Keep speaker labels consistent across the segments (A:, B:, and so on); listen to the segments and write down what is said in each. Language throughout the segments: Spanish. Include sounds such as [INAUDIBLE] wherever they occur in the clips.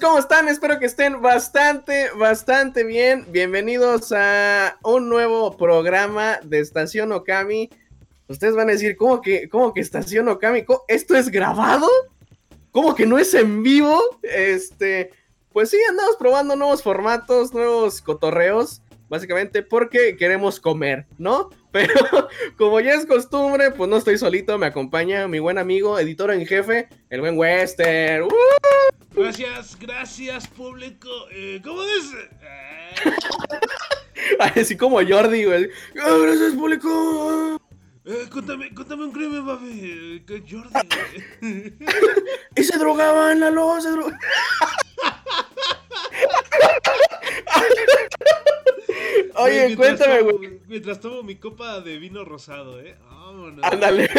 A: ¿cómo están? Espero que estén bastante, bastante bien. Bienvenidos a un nuevo programa de Estación Okami. Ustedes van a decir, ¿cómo que, cómo que Estación Okami? ¿Esto es grabado? ¿Cómo que no es en vivo? Este, pues sí, andamos probando nuevos formatos, nuevos cotorreos, básicamente porque queremos comer, ¿no? [LAUGHS] Pero como ya es costumbre, pues no estoy solito, me acompaña mi buen amigo, editor en jefe, el buen Wester. ¡Uh!
B: Gracias, gracias público. Eh, ¿Cómo dice? [LAUGHS]
A: Así como Jordi, güey. Gracias público.
B: Eh, cuéntame, cuéntame un crimen, papi. Que Jordi, güey. [LAUGHS]
A: y se drogaban, Lalo, se drogaban. [LAUGHS] Oye, cuéntame, güey.
B: Mientras tomo mi copa de vino rosado, ¿eh? Vámonos.
A: Ándale. [LAUGHS]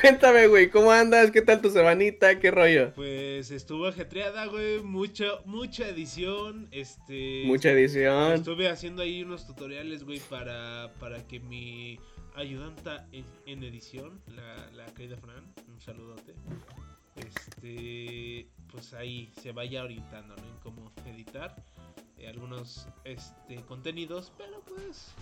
A: Cuéntame, güey, ¿cómo andas? ¿Qué tal tu semanita? ¿Qué rollo?
B: Pues estuvo ajetreada, güey, mucha, mucha edición, este...
A: Mucha edición.
B: Estuve haciendo ahí unos tutoriales, güey, para, para que mi ayudanta en, edición, la, la querida Fran, un saludote, este, pues ahí se vaya orientando, ¿no? En cómo editar eh, algunos, este, contenidos, pero pues,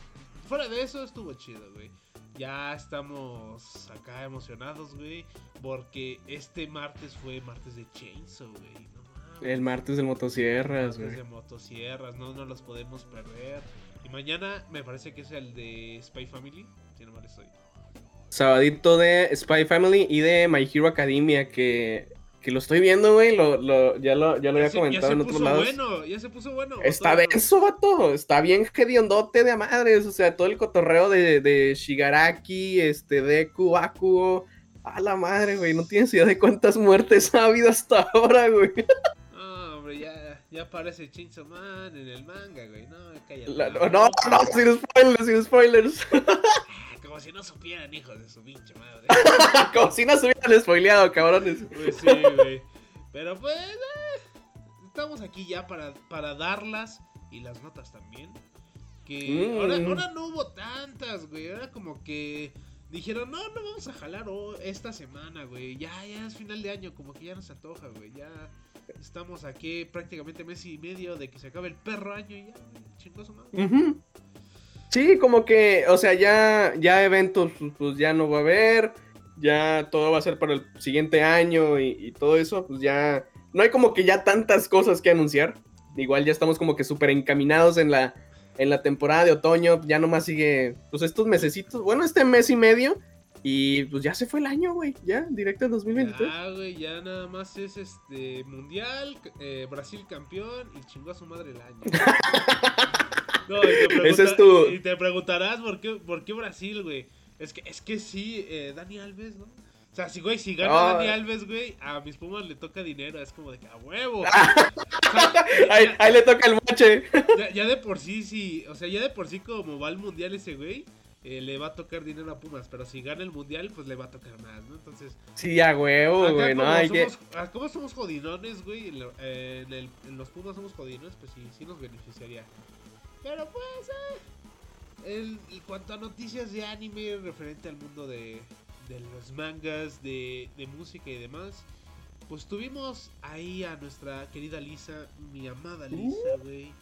B: fuera de eso estuvo chido, güey. Ya estamos acá emocionados, güey. Porque este martes fue martes de Chainsaw, güey.
A: No El martes de motosierras,
B: güey. Martes de motosierras, no nos los podemos perder. Y mañana me parece que es el de Spy Family, si no mal estoy.
A: Sabadito de Spy Family y de My Hero Academia, que que lo estoy viendo, güey, lo, lo, ya lo, ya lo había comentado en otros lados.
B: Bueno, ya se puso bueno.
A: Está denso, vato. Está bien hediondote de madres. O sea, todo el cotorreo de, de Shigaraki, este, Deku, Akuo. A la madre, güey. No tienes idea de cuántas muertes [LAUGHS] ha habido hasta ahora, güey.
B: Ya, aparece Chainsaw Man en el manga, güey. No, cállate.
A: no, no, no, sin spoilers, sin spoilers.
B: Como si no supieran, hijos de su pinche madre. [LAUGHS]
A: Como si no se hubieran spoileado, cabrones.
B: Pues sí, güey. Pero pues, eh, estamos aquí ya para, para darlas y las notas también. Que mm. ahora, no hubo tantas, güey. Era como que dijeron, no, no vamos a jalar esta semana, güey. Ya, ya es final de año, como que ya nos antoja, güey. Ya estamos aquí prácticamente mes y medio de que se acabe el perro año y ya, chingoso madre.
A: Sí, como que, o sea, ya, ya eventos, pues ya no va a haber, ya todo va a ser para el siguiente año y, todo eso, pues ya, no hay como que ya tantas cosas que anunciar. Igual ya estamos como que súper encaminados en la, en la temporada de otoño, ya nomás sigue, pues estos mesecitos, bueno, este mes y medio, y pues ya se fue el año, güey, ya, directo en 2023.
B: Ah, güey, ya nada más es este, mundial, eh, Brasil campeón y chingó a su madre el año. [LAUGHS] No, y te, tu... y te preguntarás por qué, por qué Brasil, güey. Es que, es que sí, eh, Dani Alves, ¿no? O sea, si, güey, si gana Dani Alves, güey, a mis Pumas le toca dinero. Es como de que a huevo. [LAUGHS]
A: ahí, le toca el moche.
B: Ya, de por sí, sí. O sea, ya de por sí, como va al mundial ese, güey, eh, le va a tocar dinero a Pumas. Pero si gana el mundial, pues le va a tocar más, ¿no? Entonces.
A: Sí, a huevo, güey. No, hay
B: que. ¿Cómo somos jodinones, güey? En, eh, en, el, en, los Pumas somos jodinones, pues sí, sí nos beneficiaría. Pero pues, eh, en cuanto a noticias de anime referente al mundo de, de los mangas, de, de música y demás, pues tuvimos ahí a nuestra querida Lisa, mi amada Lisa, uh. güey,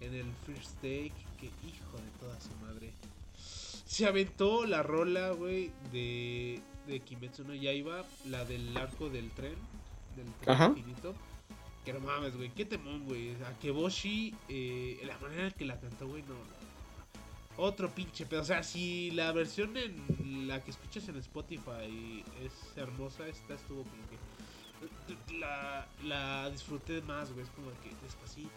B: en el First Take, que hijo de toda su madre. Se aventó la rola, güey, de, de Kimetsu no Yaiba, la del arco del tren, del tren infinito. Que no mames, güey. Qué temón, güey. A Keboshi, eh, la manera en que la cantó, güey, no. Otro pinche pero O sea, si la versión en la que escuchas en Spotify es hermosa, esta estuvo como que. La, la disfruté más, güey. Es como que despacito,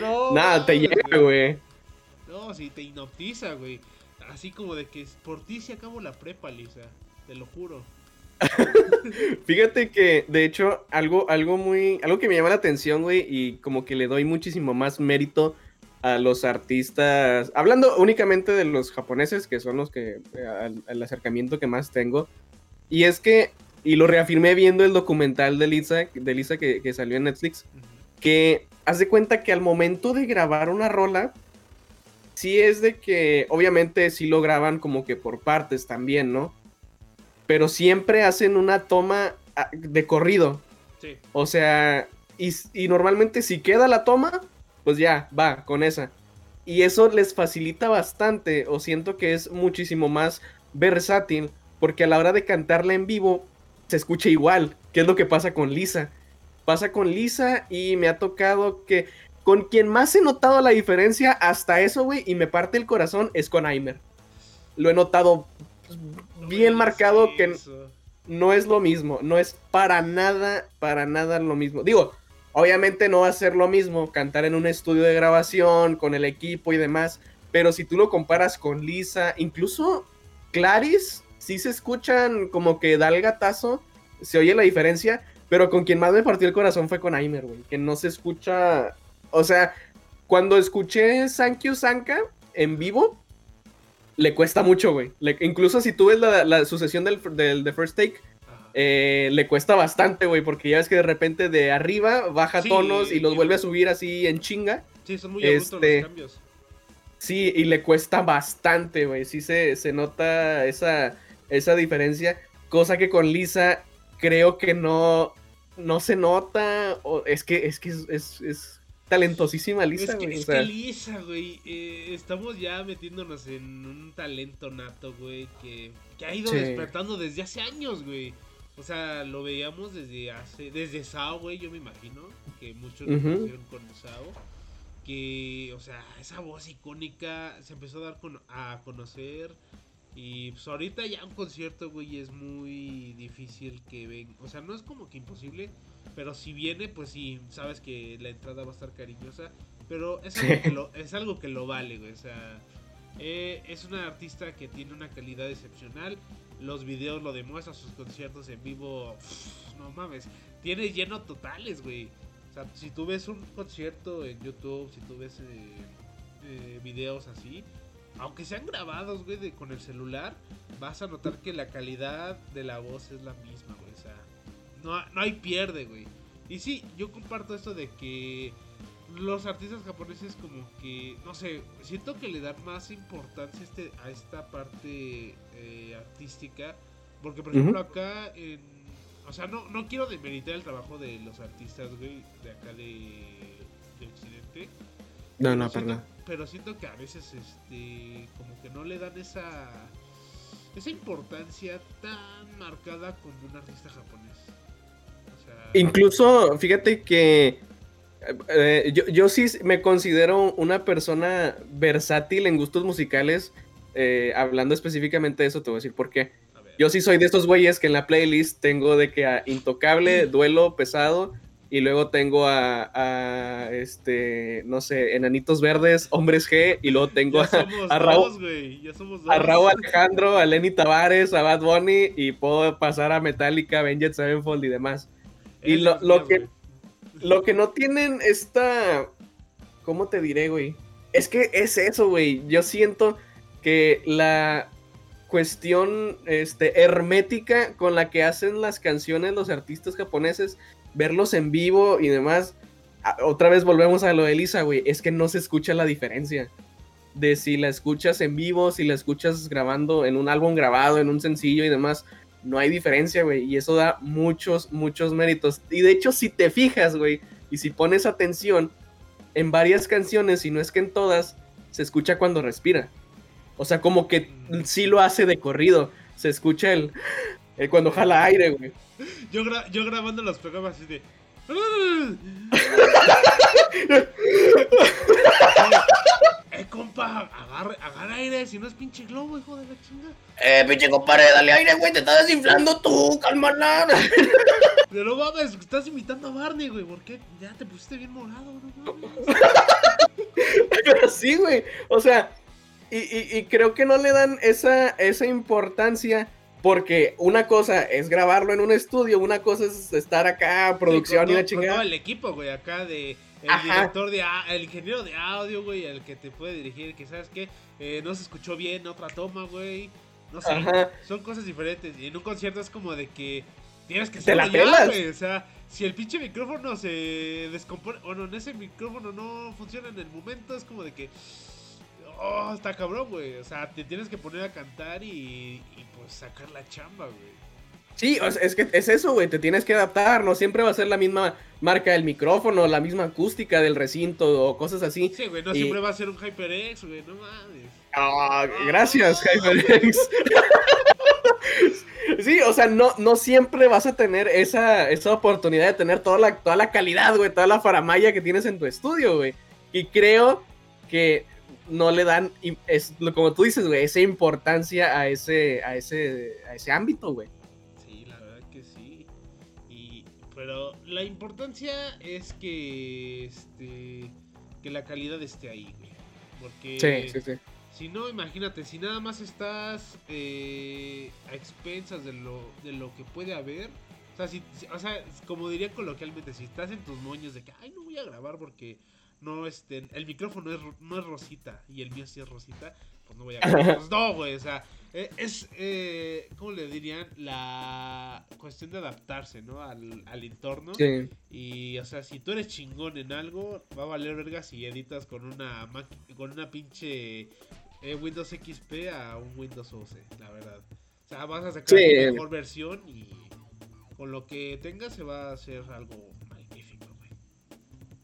A: no, [LAUGHS] Nada, te llega, güey.
B: No, si te hipnotiza, güey. Así como de que por ti se acabó la prepa, Lisa. Te lo juro. [LAUGHS]
A: Fíjate que, de hecho, algo, algo muy. Algo que me llama la atención, güey, y como que le doy muchísimo más mérito a los artistas. Hablando únicamente de los japoneses, que son los que. el acercamiento que más tengo. Y es que. Y lo reafirmé viendo el documental de Lisa, de Lisa que, que salió en Netflix. Que hace cuenta que al momento de grabar una rola. Sí es de que. Obviamente sí lo graban como que por partes también, ¿no? Pero siempre hacen una toma ah, de corrido.
B: Sí.
A: O sea, y, y normalmente si queda la toma, pues ya, va, con esa. Y eso les facilita bastante, o siento que es muchísimo más versátil, porque a la hora de cantarla en vivo, se escucha igual, que es lo que pasa con Lisa. Pasa con Lisa y me ha tocado que con quien más he notado la diferencia hasta eso, güey, y me parte el corazón, es con Aimer. Lo he notado
B: No
A: bien marcado que
B: eso.
A: no es lo mismo, no es para nada, para nada lo mismo. Digo, obviamente no va a ser lo mismo cantar en un estudio de grabación, con el equipo y demás, pero si tú lo comparas con Lisa, incluso Claris, sí se escuchan como que da el gatazo, se oye la diferencia, pero con quien más me partió el corazón fue con Aimer, güey, que no se escucha, o sea, cuando escuché Sankyu Sanka en vivo, le cuesta mucho, güey. Le- incluso si tú ves la, la sucesión del, del First Take, eh, le cuesta bastante, güey, porque ya ves que de repente de arriba baja
B: Sí,
A: tonos y los
B: y-
A: vuelve a subir así en chinga.
B: Sí, son muy
A: este,
B: los cambios.
A: Sí, y le cuesta bastante, güey. Sí se, se nota esa, esa diferencia. Cosa que con Lisa creo que no, no se nota. o- es que es, que es, es- es talentosísima Lisa,
B: es que,
A: güey. o
B: es
A: sea,
B: que Lisa, güey, eh, estamos ya metiéndonos en un talento nato, güey, que, que ha ido
A: Sí.
B: despertando desde hace años, güey. O sea, lo veíamos desde hace, desde Sao, güey, yo me imagino, que muchos lo
A: Ujú.
B: conocieron con Sao. Que, o sea, esa voz icónica se empezó a dar con- a conocer. Y pues ahorita ya un concierto, güey, es muy difícil que venga. O sea, no es como que imposible, pero si viene, pues sí, sabes que la entrada va a estar cariñosa. Pero es algo,
A: Sí.
B: que, lo, es algo que lo vale, güey. O sea, eh, es una artista que tiene una calidad excepcional. Los videos lo demuestran, sus conciertos en vivo, pff, no mames, tiene lleno totales, güey. O sea, si tú ves un concierto en YouTube, si tú ves eh, eh, videos así, aunque sean grabados, güey, de- con el celular, vas a notar que la calidad de la voz es la misma, güey. No, no hay pierde, güey. Y sí, yo comparto esto de que los artistas japoneses como que, no sé, siento que le dan más importancia a este, a esta parte eh, artística. Porque, por ejemplo, acá en... O sea, no, no quiero demeritar el trabajo de los artistas, güey, de acá de, de Occidente.
A: no, no,
B: siento-
A: perdón.
B: Pero siento que a veces, este, como que no le dan esa, esa importancia tan marcada como un artista japonés.
A: Incluso, fíjate que eh, yo, yo sí me considero una persona versátil en gustos musicales. eh, hablando específicamente de eso, te voy a decir por qué. Yo sí soy de estos güeyes que en la playlist tengo de que a Intocable, Duelo Pesado, y luego tengo a, a, este, no sé, Enanitos Verdes, Hombres G, y luego tengo a, a Raúl,
B: güey. Ya somos dos.
A: a Raúl Alejandro, a Lenny Tavares, a Bad Bunny, y puedo pasar a Metallica, Avenged Sevenfold y demás. Y lo- lo que-. Lo que no tienen esta. ¿Cómo te diré, güey? Es que es eso, güey. Yo siento que la cuestión este, hermética con la que hacen las canciones los artistas japoneses, verlos en vivo y demás. Otra vez volvemos a lo de Lisa, güey. Es que no se escucha la diferencia. De si la escuchas en vivo, si la escuchas grabando en un álbum grabado, en un sencillo y demás no hay diferencia, güey. Y eso da muchos, muchos méritos. Y de hecho, si te fijas, güey, y si pones atención, en varias canciones, y no es que en todas, se escucha cuando respira. O sea, como que sí lo hace de corrido. Se escucha el, el cuando jala aire, güey.
B: Yo, gra- yo grabando los programas así de. [LAUGHS] [LAUGHS] eh, compa, agarre, agarra aire, si no es pinche globo, hijo de la chinga.
A: Eh, pinche compadre, dale aire, güey, te estás desinflando tú, cálmala.
B: Pero no mames, estás imitando a Barney, güey, ¿por qué? Ya te pusiste bien morado, no mames.
A: Pero sí, güey. O sea, y, y- y creo que no le dan esa, esa importancia. Porque una cosa es grabarlo en un estudio, una cosa es estar acá, producción
B: Sí,
A: y la
B: todo- con todo
A: chingada.
B: el equipo, güey, acá de el
A: Ajá.
B: director de el ingeniero de audio, güey, el que te puede dirigir, que sabes que no se escuchó bien otra toma, güey. No sé,
A: Ajá.
B: son cosas diferentes. Y en un concierto es como de que tienes que
A: pelas.
B: güey. O sea, si el pinche micrófono se descompone, o no, en ese micrófono no funciona en el momento, es como de que oh, está cabrón, güey. O sea, te tienes que poner a cantar y, y pues sacar la chamba, güey.
A: Sí, es que es eso, güey, te tienes que adaptar, no siempre va a ser la misma marca del micrófono, la misma acústica del recinto o cosas así.
B: Sí, güey, no siempre va a ser un HyperX, güey, no mames.
A: Ah, gracias, HyperX. [LAUGHS] sí, o sea, no, no siempre vas a tener esa, esa oportunidad de tener toda la, toda la calidad, güey, toda la faramaya que tienes en tu estudio, güey. Y creo que no le dan, es, como tú dices, güey, esa importancia a ese, a ese, a ese ámbito, güey.
B: La importancia es que este que la calidad esté ahí, güey. Porque si no, imagínate, si nada más estás eh, a expensas de lo, de lo que puede haber. O sea, si, o sea, como diría coloquialmente, si estás en tus moños de que, ay, no voy a grabar porque no, este, el micrófono es, no es rosita y el mío sí es rosita, pues no voy a grabar. [LAUGHS] Pues no, güey, o sea, eh, es, eh, ¿cómo le dirían? La cuestión de adaptarse, ¿no? Al, al entorno. Sí. Y, o sea, si tú eres chingón en algo, va a valer verga si editas con una, con una pinche eh, Windows XP a un Windows 11, la verdad. O sea, vas a sacar la mejor versión y con lo que tengas se va a hacer algo magnífico, güey.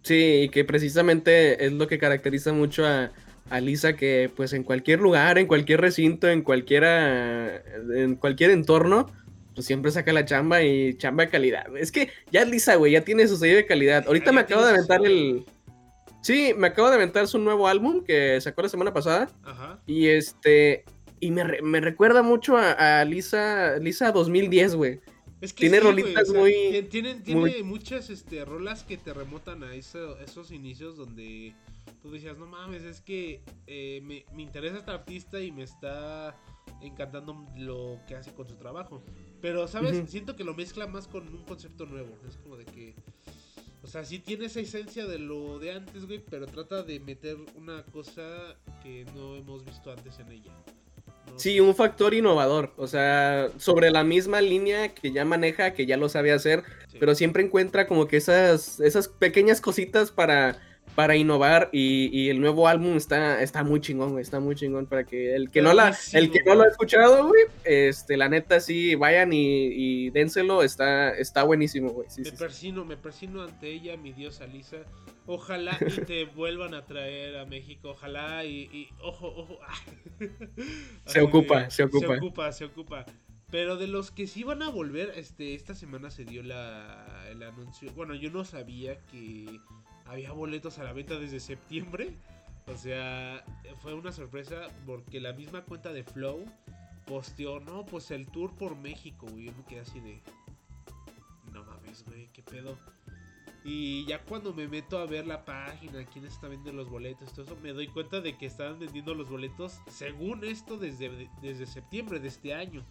A: Sí, y que precisamente es lo que caracteriza mucho a a Lisa que pues en cualquier lugar, en cualquier recinto, en cualquiera, en cualquier entorno, pues siempre saca la chamba y chamba de calidad. Es que ya Lisa, güey, ya tiene su sello de calidad. Ahorita me acabo de aventar el... Sí, me acabo de aventar su nuevo álbum que sacó la semana pasada. Ajá. Y este... Y me, recuerda mucho a, Lisa, Lisa 2010, güey. Es que tiene rolitas muy.
B: Tiene, tiene muchas este, rolas que te remotan a esos inicios donde tú decías, no mames, es que eh, me, interesa esta artista y me está encantando lo que hace con su trabajo. Pero, ¿sabes? Siento que lo mezcla más con un concepto nuevo. Es como de que. O sea, sí tiene esa esencia de lo de antes, güey, pero trata de meter una cosa que no hemos visto antes en ella.
A: Sí, un factor innovador, o sea, sobre la misma línea que ya maneja, que ya lo sabe hacer, pero siempre encuentra como que esas, esas pequeñas cositas para para innovar y, el nuevo álbum está, está muy chingón, güey, está muy chingón para que el que no la, el que no lo ha escuchado, güey, este, la neta sí, vayan y, dénselo, está, está buenísimo, güey.
B: me persino, me persino ante ella, mi diosa Lisa. Ojalá y te [LAUGHS] vuelvan a traer a México, ojalá y, ojo, ojo. [LAUGHS]
A: se ocupa, se ocupa.
B: Se ocupa, se ocupa. Pero de los que sí van a volver, este, esta semana se dio la, el anuncio. Bueno, yo no sabía que había boletos a la venta desde septiembre. O sea, fue una sorpresa porque la misma cuenta de Flow posteó, no, pues el tour por México, güey. Yo me quedé así de. No mames, güey, qué pedo. Y ya cuando me meto a ver la página, quién está vendiendo los boletos, todo eso, me doy cuenta de que estaban vendiendo los boletos, según esto, desde, desde septiembre de este año.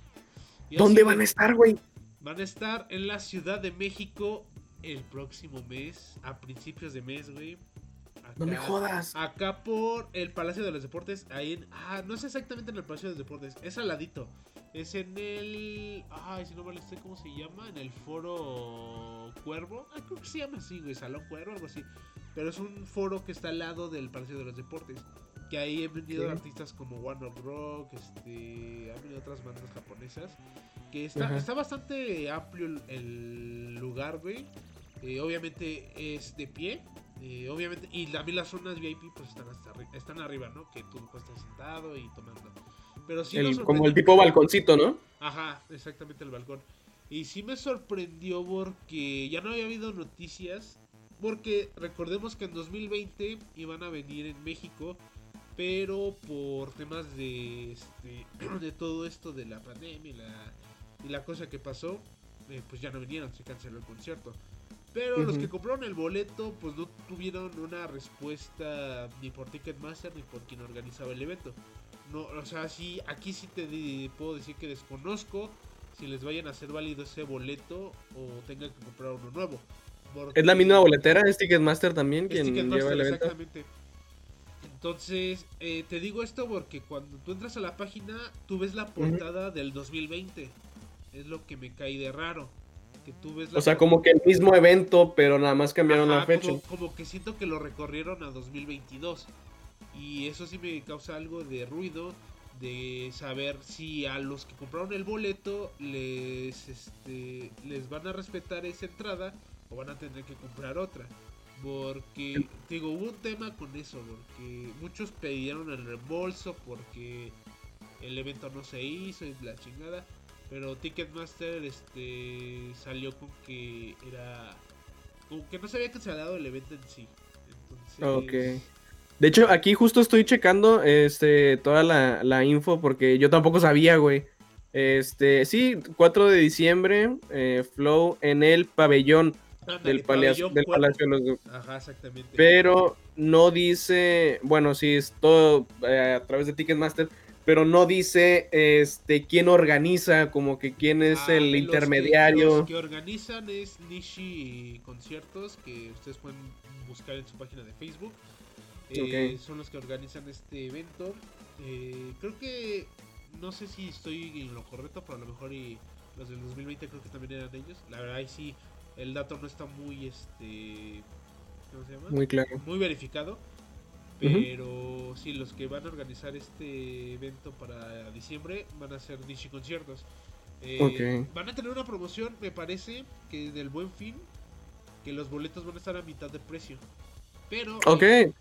A: ¿Dónde van a estar, güey?
B: Van a estar en la Ciudad de México el próximo mes, a principios de mes, güey.
A: no me jodas.
B: Acá por el Palacio de los Deportes, ahí en, ah, no es exactamente en el Palacio de los Deportes, es al ladito. Es en el, ay, si no me sé cómo se llama, en el Foro Cuervo. Ah, creo que se llama así, güey, Salón Cuervo, algo así. Pero es un foro que está al lado del Palacio de los Deportes. Que ahí he venido artistas como One of Rock, este, han venido otras bandas japonesas. Que está, está bastante amplio el, lugar, güey. Eh, obviamente es de pie. Eh, obviamente, y también las zonas VIP pues están, hasta, están arriba, ¿no? Que tú puedes estar sentado y tomando. Pero sí
A: como el tipo balconcito, ¿no?
B: Ajá, exactamente el balcón. Y sí me sorprendió porque ya no había habido noticias. Porque recordemos que en 2020 iban a venir en México. Pero por temas de, este, [CLEARS THROAT] de todo esto de la pandemia y la y la cosa que pasó, eh, pues ya no vinieron, se canceló el concierto. Pero los que compraron el boleto, pues no tuvieron una respuesta ni por Ticketmaster ni por quien organizaba el evento. No, o sea, sí, aquí sí te puedo decir que desconozco si les vayan a hacer válido ese boleto o tengan que comprar uno nuevo.
A: Es la misma boletera, es Ticketmaster también quien lleva el evento. Exactamente.
B: Entonces, eh, te digo esto porque cuando tú entras a la página, tú ves la portada del 2020 es lo que me cae de raro. Que tú ves
A: o sea, como que el mismo evento, pero nada más cambiaron la fecha.
B: Como, que siento que lo recorrieron a 2022. Y eso sí me causa algo de ruido de saber si a los que compraron el boleto les este les van a respetar esa entrada o van a tener que comprar otra. Porque, digo, hubo un tema con eso, porque muchos pidieron el reembolso porque el evento no se hizo y la chingada. Pero Ticketmaster este salió con que era. Como que no se había cancelado el evento en sí.
A: Entonces. Ok. De hecho, aquí justo estoy checando este, toda la, la info porque yo tampoco sabía, güey. Este, sí, 4 de diciembre, eh, Flow en el pabellón del, palacio, del Palacio de los...
B: Ajá, exactamente.
A: Pero no dice, bueno, sí, es todo eh, a través de Ticketmaster, pero no dice este quién organiza, como que quién es ah, el intermediario.
B: Que, los que organizan es Nishi Conciertos, que ustedes pueden buscar en su página de Facebook. Eh, son los que organizan este evento. Eh, creo que no sé si estoy en lo correcto, pero a lo mejor y los del 2020 creo que también eran ellos. La verdad, ahí sí el dato no está muy este ¿cómo se llama?
A: Muy claro.
B: Muy verificado. Pero sí, los que van a organizar este evento para diciembre van a ser Dishi Conciertos. Eh, van a tener una promoción, me parece, que del buen fin, que los boletos van a estar a mitad de precio. Pero,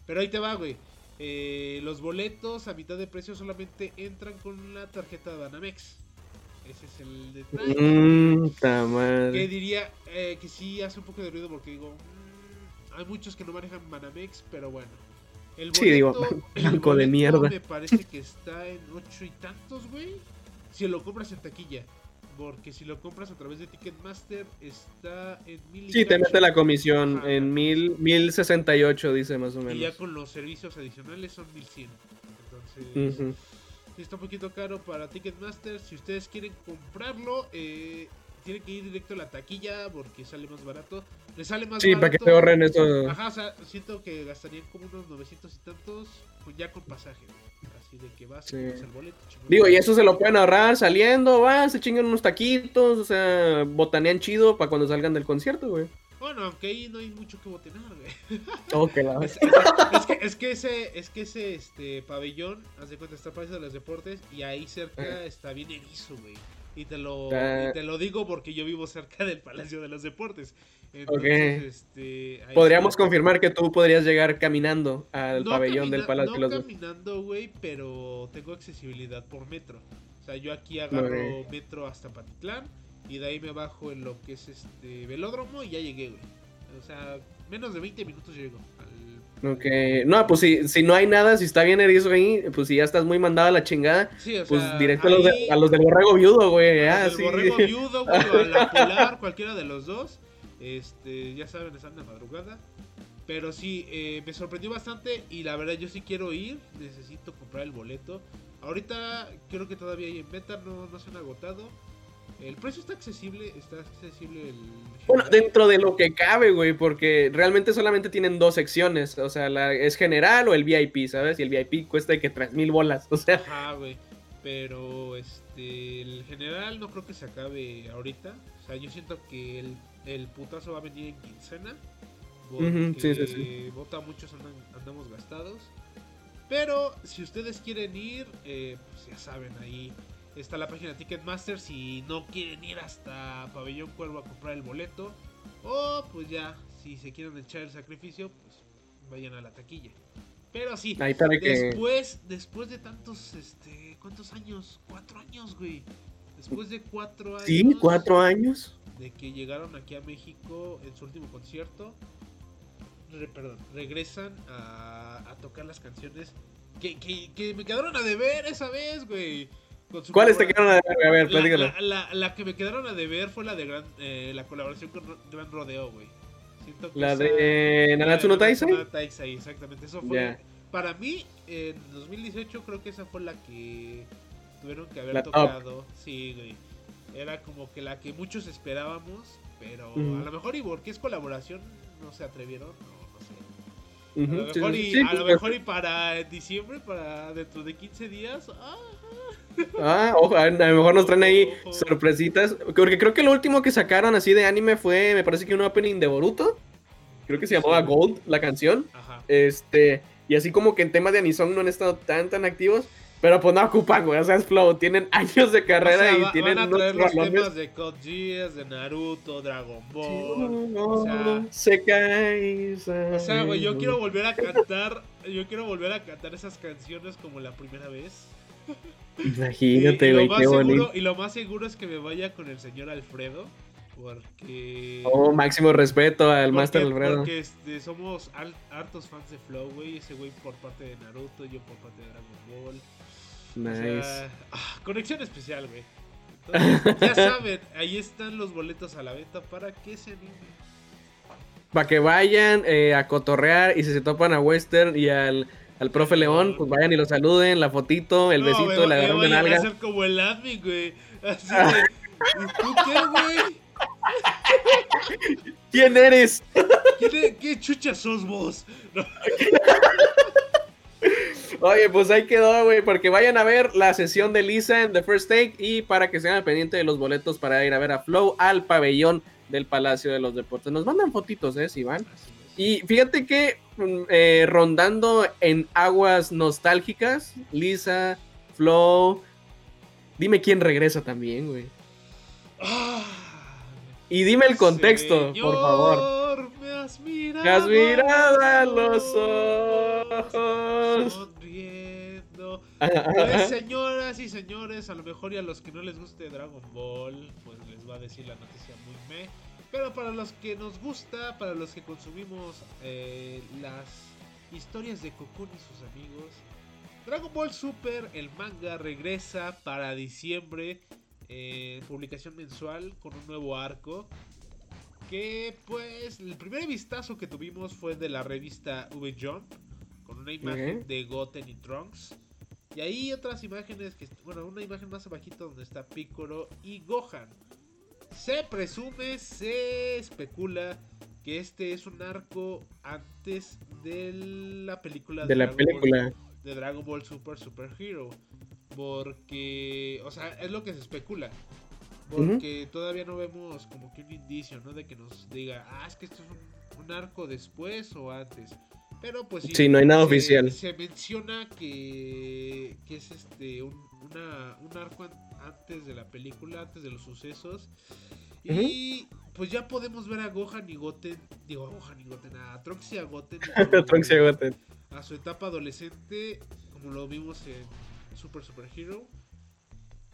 B: pero ahí te va, güey. Eh, los boletos a mitad de precio solamente entran con la tarjeta de Banamex. Ese es el detalle.
A: Mm,
B: que diría eh, que sí hace un poco de ruido porque digo, mm, hay muchos que no manejan Banamex, pero bueno.
A: El boleto, sí, digo, blanco [LAUGHS] de mierda.
B: Me parece que está en ocho y tantos, güey. Si lo compras en taquilla. Porque si lo compras a través de Ticketmaster está en
A: mil. Sí, te mete la comisión en mil, mil sesenta y ocho, dice más o menos.
B: Y ya con los servicios adicionales son mil cien. Entonces está un poquito caro para Ticketmaster. Si ustedes quieren comprarlo, eh, tienen que ir directo a la taquilla porque sale más barato. Le sale más
A: sí, para que te ahorren.
B: Ajá, o sea, siento que gastarían como unos 900 y tantos pues ya con pasaje. Así de que vas, el boleto.
A: Digo, y eso se lo pueden ahorrar saliendo, van, se chingan unos taquitos, o sea, botanean chido para cuando salgan del concierto, güey.
B: Bueno, aunque ahí no hay mucho que botanear, güey. [LAUGHS]
A: Ok, la
B: es, es, que, ese, es que ese este, pabellón, haz de cuenta, está Palacio de los Deportes y ahí cerca está bien erizo, güey. Y te lo, y te lo digo porque yo vivo cerca del Palacio de los Deportes. Este,
A: Podríamos confirmar que tú podrías llegar caminando al pabellón del Palacio de
B: los No caminando, güey, pero tengo accesibilidad por metro. O sea, yo aquí agarro metro hasta Patitlán y de ahí me bajo en lo que es este velódromo y ya llegué, güey. O sea, menos de 20 minutos llego.
A: Al... Ok, no, pues si, si no hay nada, si está bien erizo ahí, pues si ya estás muy mandado a la chingada, pues directo a, los a, los del borrego viudo, güey.
B: A los del borrego viudo, güey, o a la [LAUGHS] polar, cualquiera de los dos. Este, ya saben, están de madrugada. Pero sí, eh, me sorprendió bastante y la verdad yo sí quiero ir, necesito comprar el boleto. Ahorita creo que todavía hay en venta, no, no se han agotado. El precio está accesible, está accesible el...
A: Bueno, dentro de lo que cabe, güey, porque realmente solamente tienen dos secciones, o sea, la es general o el VIP, ¿sabes? Y el VIP cuesta de que tres mil bolas, o sea...
B: Ajá, güey, pero este, el general no creo que se acabe ahorita, o sea, yo siento que el el putazo va a venir en quincena. Porque vota muchos andamos gastados. Pero si ustedes quieren ir, eh, pues ya saben, ahí está la página Ticketmaster. Si no quieren ir hasta Pabellón Cuervo a comprar el boleto. O pues ya, si se quieren echar el sacrificio, pues vayan a la taquilla. Pero sí, después, después de tantos, este, ¿cuántos años? Cuatro años, güey. Después de cuatro años.
A: Sí, cuatro años
B: de que llegaron aquí a México en su último concierto. perdón, regresan a, tocar las canciones que, que, me quedaron a deber esa vez, güey.
A: ¿Cuáles te quedaron a deber? A ver,
B: la, la, la, que me quedaron a deber fue la de gran, eh, la colaboración con Gran Rodeo, güey.
A: la de Nanatsu no Taisai.
B: Taisai, exactamente. Eso fue. Para mí, en 2018 creo que esa fue la que tuvieron que haber tocado. Sí, güey era como que la que muchos esperábamos, pero a lo mejor y porque es colaboración no se atrevieron, no, sé. A lo, mejor, y, a lo mejor y para diciembre, para dentro de 15 días. Ah,
A: ah ojo, a lo mejor nos traen ahí sorpresitas. Porque creo que lo último que sacaron así de anime fue, me parece que un opening de Boruto. Creo que se llamaba Gold, la canción. Ajá. Este, Y así como que en temas de Anisong no han estado tan tan activos. Pero pues no ocupan, güey. O sea, es Flow. Tienen [LAUGHS] años de carrera
B: O sea,
A: y
B: va-
A: tienen
B: van a traer
A: unos
B: los temas de Geass, de Naruto, Dragon Ball.
A: no,
B: o sea-
A: se cae.
B: O sea, güey, yo quiero volver a cantar, yo quiero volver a cantar esas canciones como la primera vez.
A: Imagínate, güey, qué
B: seguro,
A: bonito.
B: y lo más seguro es que me vaya con el señor Alfredo, porque
A: Oh, máximo respeto al Master Alfredo.
B: Porque este, somos hartos fans de Flow, güey, ese güey por parte de Naruto, yo por parte de Dragon Ball. O
A: Nice.
B: sea, ah, conexión especial, güey. Entonces, ya [LAUGHS] saben, ahí están los boletos a la venta para que se animen.
A: Para que vayan eh, a cotorrear y si se topan a Western y al, al profe León, pues vayan y lo saluden, la fotito, el
B: No,
A: besito, la
B: me
A: agarran de nalga.
B: hacer como el admin, güey. Así de, ¿y tú qué, güey? [LAUGHS]
A: ¿Quién eres?
B: ¿Quién ¿Qué chucha sos vos? No, [LAUGHS]
A: Oye, pues ahí quedó, güey, porque vayan a ver la sesión de Lisa en The First Take y para que sean pendientes de los boletos para ir a ver a Flow al pabellón del Palacio de los Deportes. Nos mandan fotitos, ¿eh, si van?
B: así.
A: Y fíjate que mm, eh, rondando en aguas nostálgicas, Lisa, Flow, dime quién regresa también, güey.
B: Ah,
A: Y dime el contexto, por favor.
B: Señor, Me has mirado.
A: Me has mirado a los ojos.
B: Sonriendo. Pues, señoras y señores, a lo mejor y a los que no les guste Dragon Ball, pues les va a decir la noticia muy me. Pero para los que nos gusta, para los que consumimos eh, las historias de Cocoon y sus amigos, Dragon Ball Super, el manga, regresa para diciembre. eh, publicación mensual con un nuevo arco. Que pues el primer vistazo que tuvimos fue de la revista V-Jump. Con una imagen de Goten y Trunks. Y ahí otras imágenes que, bueno, una imagen más abajito donde está Piccolo y Gohan. Se presume, se especula que este es un arco antes de la película
A: De la
B: Dragon Ball-
A: película.
B: de Dragon Ball Super Super Hero. Porque, o sea, es lo que se especula. Porque todavía no vemos como que un indicio, ¿no? De que nos diga, ah, es que esto es un, un arco después o antes. Pero pues
A: Sí, no hay nada
B: se-
A: oficial.
B: Se menciona que, que es este un, una- un arco an- antes de la película, antes de los sucesos. Y pues ya podemos ver a Gohan y Goten, digo a Gohan y Goten, a Trunks y a Goten. [LAUGHS]
A: Trunks y Goten.
B: a su etapa adolescente, como lo vimos en Super Super Hero.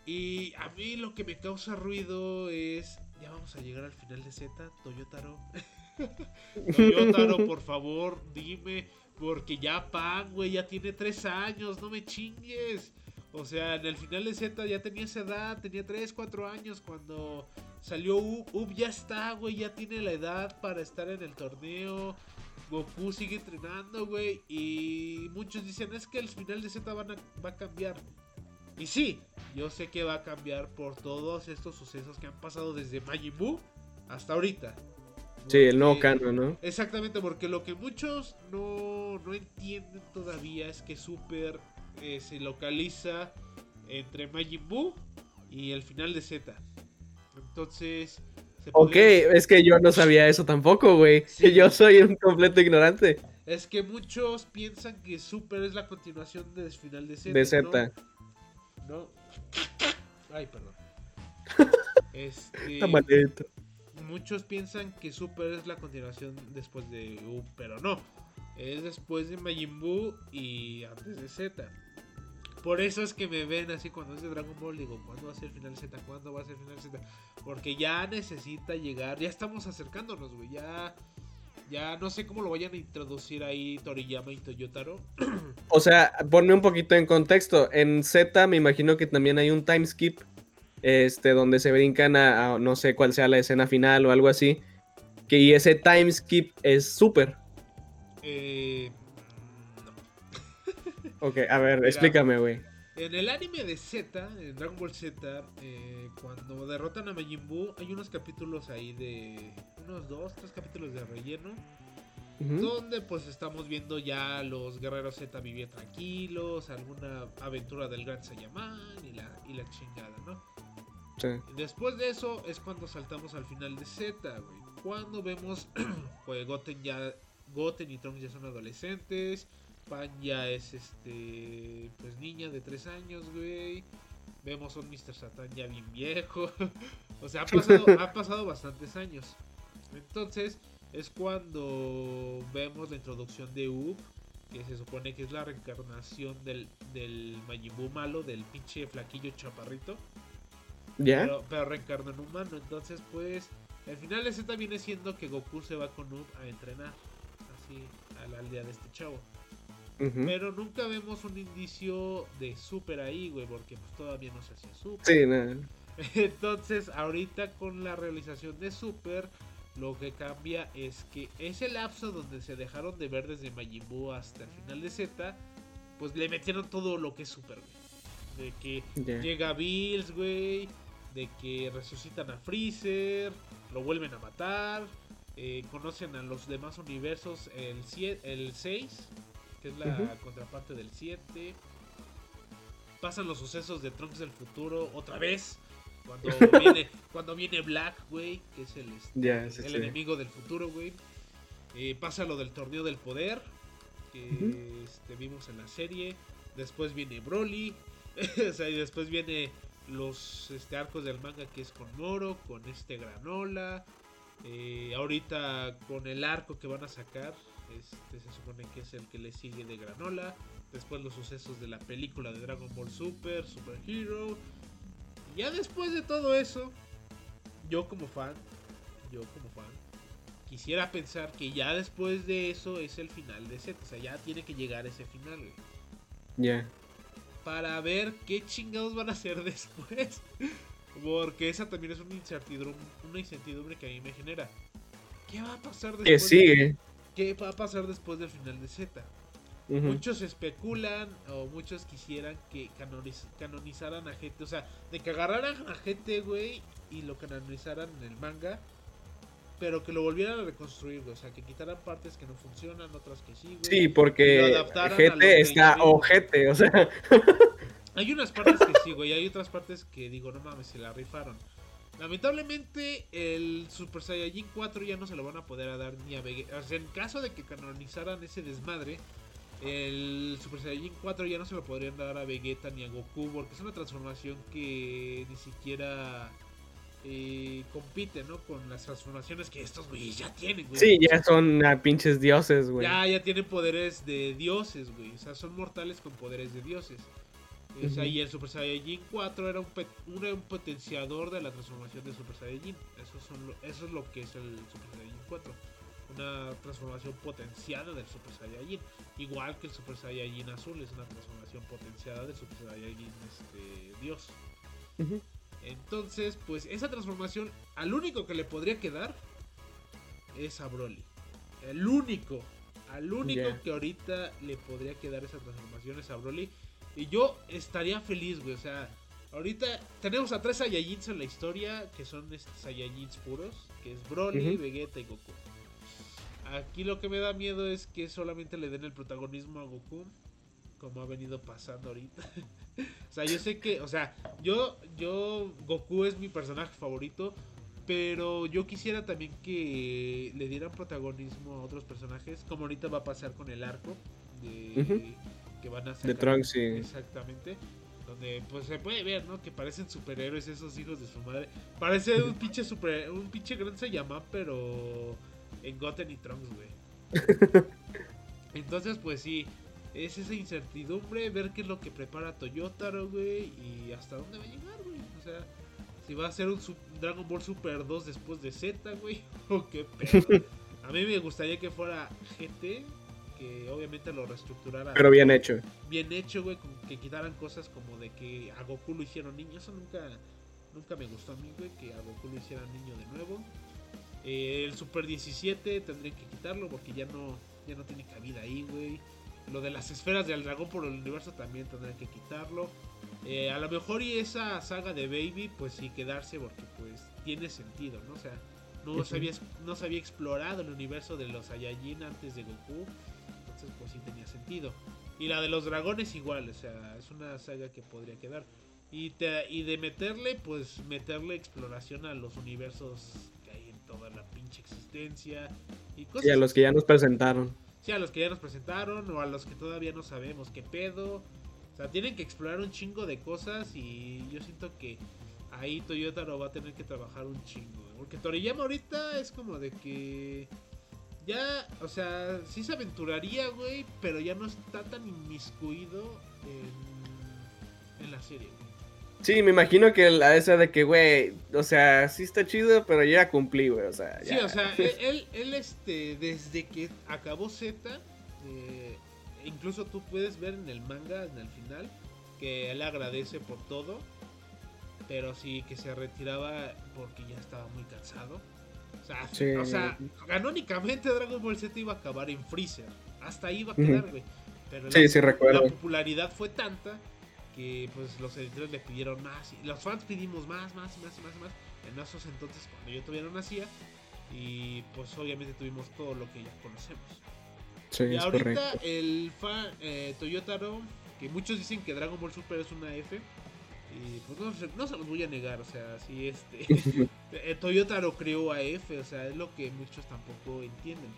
B: Y a mí lo que me causa ruido es. Ya vamos a llegar al final de Z, Toyotaro. [LAUGHS] Toyotaro, por favor, dime. Porque ya Pan, güey, ya tiene tres años, no me chingues. O sea, en el final de Z ya tenía esa edad, tenía 3, 4 años cuando salió Up. Up ya está, güey, ya tiene la edad para estar en el torneo. Goku sigue entrenando, güey. Y muchos dicen, es que el final de Z van a- va a cambiar. Y sí, yo sé que va a cambiar por todos estos sucesos que han pasado desde Majin Buu hasta ahorita.
A: Sí, el nuevo canon, ¿no?
B: Exactamente, porque lo que muchos no, no entienden todavía es que Super eh, se localiza entre Majin Buu y el final de Z. Entonces... se
A: Ok,
B: podría
A: es que yo no sabía eso tampoco, güey.
B: Sí.
A: Yo soy un completo ignorante
B: Es que muchos piensan que Super es la continuación del final de Z.
A: de. Z.
B: No. Ay, perdón. [LAUGHS] Este,
A: Está
B: muchos piensan que Super es la continuación después de U, pero no. Es después de Majin Buu y antes de Z. Por eso es que me ven así cuando es de Dragon Ball. Digo, ¿cuándo va a ser el final Z? ¿Cuándo va a ser el final Z? Porque ya necesita llegar. Ya estamos acercándonos, güey. Ya. Ya no sé cómo lo vayan a introducir ahí Toriyama y Toyotaro. [CLEARS THROAT]
A: O sea, ponme un poquito en contexto. En Z me imagino que también hay un time skip. Este, donde se brincan a, no sé cuál sea la escena final o algo así. Que y ese time skip es súper.
B: Eh, no. [LAUGHS]
A: Ok, a ver,
B: Mira.
A: explícame, güey.
B: En el anime de Z, en Dragon Ball Z, eh, cuando derrotan a Majin Buu, hay unos capítulos ahí de. unos dos, tres capítulos de relleno. Donde pues estamos viendo ya los guerreros Z vivir tranquilos, alguna aventura del Gran Saiyaman y la, y la chingada, ¿no?
A: Sí.
B: Después de eso es cuando saltamos al final de Z, güey. Cuando vemos [CLEARS THROAT] pues Goten ya Goten y Trunks ya son adolescentes, Pan ya es este, pues niña de 3 años, güey. Vemos a un Mr. Satan ya bien viejo. [LAUGHS] o sea, ha pasado, ha pasado bastantes años. Entonces, es cuando vemos la introducción de Up, que se supone que es la reencarnación del, del Majin Buu malo, del pinche flaquillo chaparrito.
A: ¿Ya?
B: Pero, pero reencarna en humano. Entonces, pues, al final de Z viene siendo que Goku se va con Up a entrenar. Así, a la aldea de este chavo. Pero nunca vemos un indicio de Super ahí, güey, porque pues todavía no se hacía Super.
A: Sí. [LAUGHS]
B: Entonces, ahorita con la realización de Super, lo que cambia es que ese lapso donde se dejaron de ver desde Majin Buu hasta el final de Z, pues le metieron todo lo que es Super, güey. De que llega Bills, güey, de que resucitan a Freezer, lo vuelven a matar, eh, conocen a los demás universos, el, 7, el 6, que es la contraparte del 7. Pasan los sucesos de Trunks del futuro otra vez. Cuando [LAUGHS] viene, cuando viene Black, güey, que es el, este, el
A: sí.
B: enemigo del futuro, güey. Eh, pasa lo del torneo del poder, que este, vimos en la serie. Después viene Broly. [LAUGHS] o sea, y después viene los este, arcos del manga que es con Moro, con este Granola. Eh, ahorita con el arco que van a sacar, este, se supone que es el que le sigue de Granola. Después los sucesos de la película de Dragon Ball Super, Super Hero. Y ya después de todo eso, yo como fan, yo como fan, quisiera pensar que ya después de eso es el final de Z. O sea, ya tiene que llegar ese final, güey.
A: Ya.
B: Para ver qué chingados van a hacer [LAUGHS] después. Porque esa también es una incertidumbre, una incertidumbre que a mí me genera. ¿Qué va a pasar después? De-
A: sigue.
B: ¿Qué va a pasar después del final de Z? Muchos especulan o muchos quisieran que canoniz- canonizaran a gente, o sea, de que agarraran a gente, güey, y lo canonizaran en el manga, pero que lo volvieran a reconstruir, güey, o sea, que quitaran partes que no funcionan, otras que sí, güey.
A: Sí, porque GT está ojete, o sea. [LAUGHS]
B: Hay unas partes que sí, güey, hay otras partes que digo, no mames, se la rifaron. Lamentablemente, el Super Saiyajin 4 ya no se lo van a poder dar ni a Vegeta. O sea, en caso de que canonizaran ese desmadre, el Super Saiyajin 4 ya no se lo podrían dar a Vegeta ni a Goku, porque es una transformación que ni siquiera eh, compite, ¿no? Con las transformaciones que estos güeyes ya tienen, güey.
A: Sí, ya son ah, pinches dioses, güey.
B: Ya, ya tienen poderes de dioses, güey. O sea, son mortales con poderes de dioses. O sea,
A: Ujú.
B: y el Super Saiyajin 4 era un, un, potenciador de la transformación de Super Saiyajin. Eso, son lo- eso es lo que es el Super Saiyajin 4. Una transformación potenciada del Super Saiyajin. Igual que el Super Saiyajin azul es una transformación potenciada del Super Saiyajin este, Dios. Entonces, pues esa transformación, al único que le podría quedar es a Broly. El único, al único que ahorita le podría quedar esa transformación es a Broly. Y yo estaría feliz, güey. O sea, ahorita tenemos a tres Saiyajins en la historia que son estos Saiyajins puros, que es Broly. Vegeta y Goku. Aquí lo que me da miedo es que solamente le den el protagonismo a Goku, como ha venido pasando ahorita. [LAUGHS] o sea, yo sé que, o sea, yo, yo, Goku es mi personaje favorito, pero yo quisiera también que le dieran protagonismo a otros personajes, como ahorita va a pasar con el arco de. Que van a
A: De
B: sacar.
A: Trunks, sí.
B: Exactamente. Donde pues se puede ver, ¿no? Que parecen superhéroes esos hijos de su madre. Parece un pinche super, un pinche gran Saiyaman, pero en Goten y Trunks, güey. [LAUGHS] Entonces, pues sí, es esa incertidumbre, ver qué es lo que prepara Toyotaro, güey, y hasta dónde va a llegar, güey. O sea, si va a ser un Dragon Ball Super 2 después de Z, güey, [LAUGHS] o qué pedo. [LAUGHS] A mí me gustaría que fuera GT, que obviamente lo reestructurara
A: Pero bien hecho.
B: bien hecho, güey, que quitaran cosas como de que a Goku lo hicieron niño. Eso nunca, nunca me gustó a mí, güey, que a Goku lo hicieran niño de nuevo. Eh, el Super 17 tendrían que quitarlo porque ya no, ya no tiene cabida ahí, güey. Lo de las esferas del dragón por el universo también tendrían que quitarlo. Eh, a lo mejor y esa saga de Baby, pues sí quedarse porque pues tiene sentido, ¿no? O sea, no, se, había, no se había explorado el universo de los Saiyajin antes de Goku. Entonces pues sí tenía sentido. Y la de los dragones igual, o sea, es una saga que podría quedar. Y, te- y de meterle, pues meterle exploración a los universos que hay en toda la pinche existencia. Y cosas
A: Y a los que ya nos presentaron.
B: Sí, a los que ya nos presentaron o a los que todavía no sabemos qué pedo. O sea, tienen que explorar un chingo de cosas y yo siento que ahí Toyota lo va a tener que trabajar un chingo. Porque Toriyama ahorita es como de que ya, o sea, sí se aventuraría, güey, pero ya no está tan inmiscuido en, en la serie, güey.
A: Sí, me imagino que la esa de que, güey, o sea, sí está chido, pero ya cumplí, güey, o sea.
B: Sí, o sea, [LAUGHS] él, él, este, desde que acabó Z, eh, incluso tú puedes ver en el manga, en el final, que él agradece por todo, pero sí que se retiraba porque ya estaba muy cansado. O sea, o sea canónicamente Dragon Ball Z iba a acabar en Freezer. Hasta ahí iba a quedar, güey. Pero
A: sí, sí, recuerdo.
B: la popularidad fue tanta que pues los editores le pidieron más y los fans pedimos más, más, más, más, más. En esos entonces cuando yo todavía no nacía y pues obviamente tuvimos todo lo que ya conocemos.
A: Sí,
B: y ahorita
A: correcto.
B: el fan eh, Toyotaro, que muchos dicen que Dragon Ball Super es una F, y pues no, se- no se los voy a negar, o sea, sí este [LAUGHS] eh, Toyotaro creó a F, o sea, es lo que muchos tampoco entienden.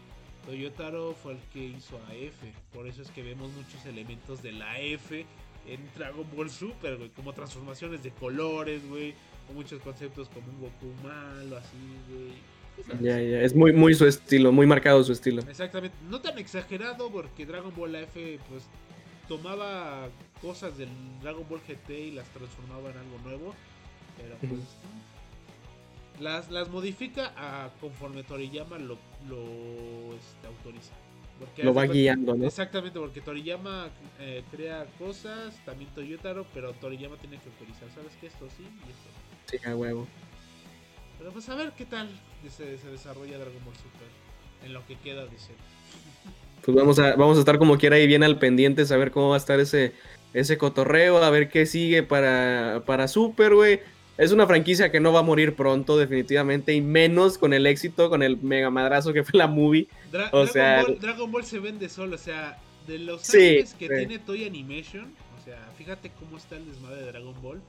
B: Toyotaro fue el que hizo a F, por eso es que vemos muchos elementos de la F en Dragon Ball Super, güey, como transformaciones de colores, güey, o muchos conceptos como un Goku malo, así, güey.
A: Ya, ya, es muy, muy su estilo, muy marcado su estilo.
B: Exactamente, no tan exagerado porque Dragon Ball F pues tomaba cosas del Dragon Ball GT y las transformaba en algo nuevo, pero pues. Las, las modifica a conforme Toriyama lo, lo este, autoriza. Porque
A: Lo va guiando, ¿no?
B: Exactamente, porque Toriyama eh, crea cosas, también Toyotaro, pero Toriyama tiene que autorizar, ¿sabes qué? Esto sí y esto.
A: Sí, a huevo.
B: Pero pues a ver qué tal se, se desarrolla Dragon Ball Super en lo que queda de ser.
A: Pues vamos a, vamos a estar como quiera ahí bien al pendiente, saber cómo va a estar ese, ese cotorreo, a ver qué sigue para, para Super, güey. Es una franquicia que no va a morir pronto, definitivamente, y menos con el éxito, con el mega madrazo que fue la movie.
B: Dra-
A: O
B: Dragon,
A: sea,
B: Ball, Dragon Ball se vende solo, o sea, de los
A: Sí,
B: animes que
A: sí.
B: tiene Toy Animation, o sea, fíjate cómo está el desmadre de Dragon Ball.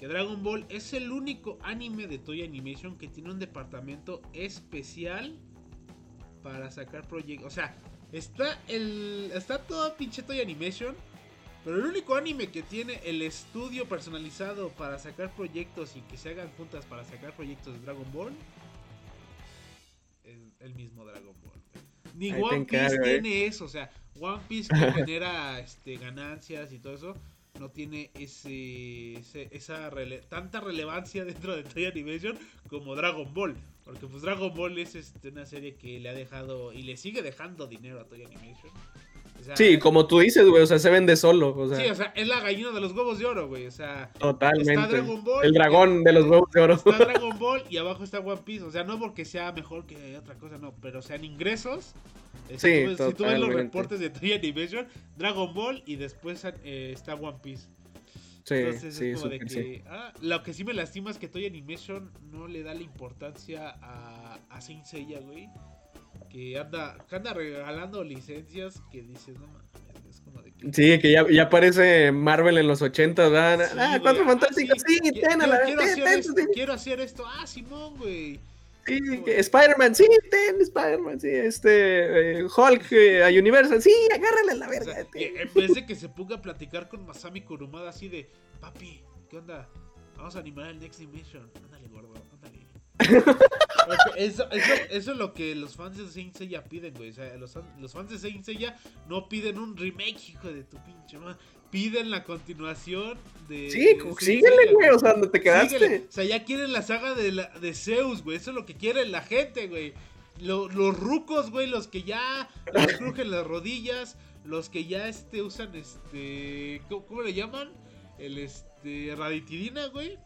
B: Que Dragon Ball es el único anime de Toy Animation que tiene un departamento especial para sacar proyectos. O sea, está el está todo pinche Toy Animation, pero el único anime que tiene el estudio personalizado para sacar proyectos y que se hagan juntas para sacar proyectos de Dragon Ball es el mismo Dragon Ball. Ni
A: Ahí
B: One Piece
A: encargo, eh.
B: tiene eso, o sea, One Piece que [LAUGHS] genera este, ganancias y todo eso, no tiene ese, ese- esa rele- tanta relevancia dentro de Toy Animation como Dragon Ball. Porque pues Dragon Ball es este, una serie que le ha dejado y le sigue dejando dinero a Toy Animation. O sea,
A: Sí, como tú dices, güey, o sea, se vende solo, o sea,
B: sí, o sea, es la gallina de los huevos de oro, güey. O sea,
A: totalmente.
B: está Dragon Ball,
A: el dragón de los huevos de oro.
B: está Dragon Ball y abajo está One Piece. O sea, no porque sea mejor que otra cosa, no. Pero sean ingresos. eh,
A: Sí,
B: si, tú ves, si tú ves los reportes de Toy Animation, Dragon Ball y después eh, está One Piece.
A: Sí,
B: Entonces
A: sí,
B: es como de que.
A: sí.
B: ah, lo que sí me lastima es que Toy Animation no le da la importancia a, a Saint Seiya, güey. Que anda, que anda regalando licencias que dices, no mames, es como de que.
A: Sí, que ya, ya aparece Marvel en los 80, ¿verdad?
B: Sí,
A: ah, cuatro
B: ah,
A: fantásticos, sí,
B: qui-
A: ten a la
B: quiero,
A: ten,
B: hacer
A: ten,
B: esto,
A: ten.
B: quiero hacer esto. Ah, Simón, güey.
A: Sí, Spider-Man, sí, ten, Spider-Man, sí, este, eh, Hulk eh, a Universal, sí, agárrale a la
B: O
A: verga.
B: sea,
A: ten.
B: que en vez de que se ponga a platicar con Masami Kurumada así de, papi, ¿qué onda? Vamos a animar el Next Dimension. Ándale, gordo, ándale. Eso, eso, eso es lo que los fans de Saint Seiya piden, güey. O sea, los, los fans de Saint Seiya no piden un remake, hijo de tu pinche madre. Piden la continuación de.
A: Sí,
B: de
A: síguele,
B: Seiya,
A: güey, o sea, ¿dónde te quedaste?
B: Síguele. O sea, ya quieren la saga de, la, de Zeus, güey. Eso es lo que quiere la gente, güey. Lo- los rucos, güey, los que ya les crujen las rodillas, los que ya este usan este. ¿Cómo, cómo le llaman? El este. Raditidina, güey.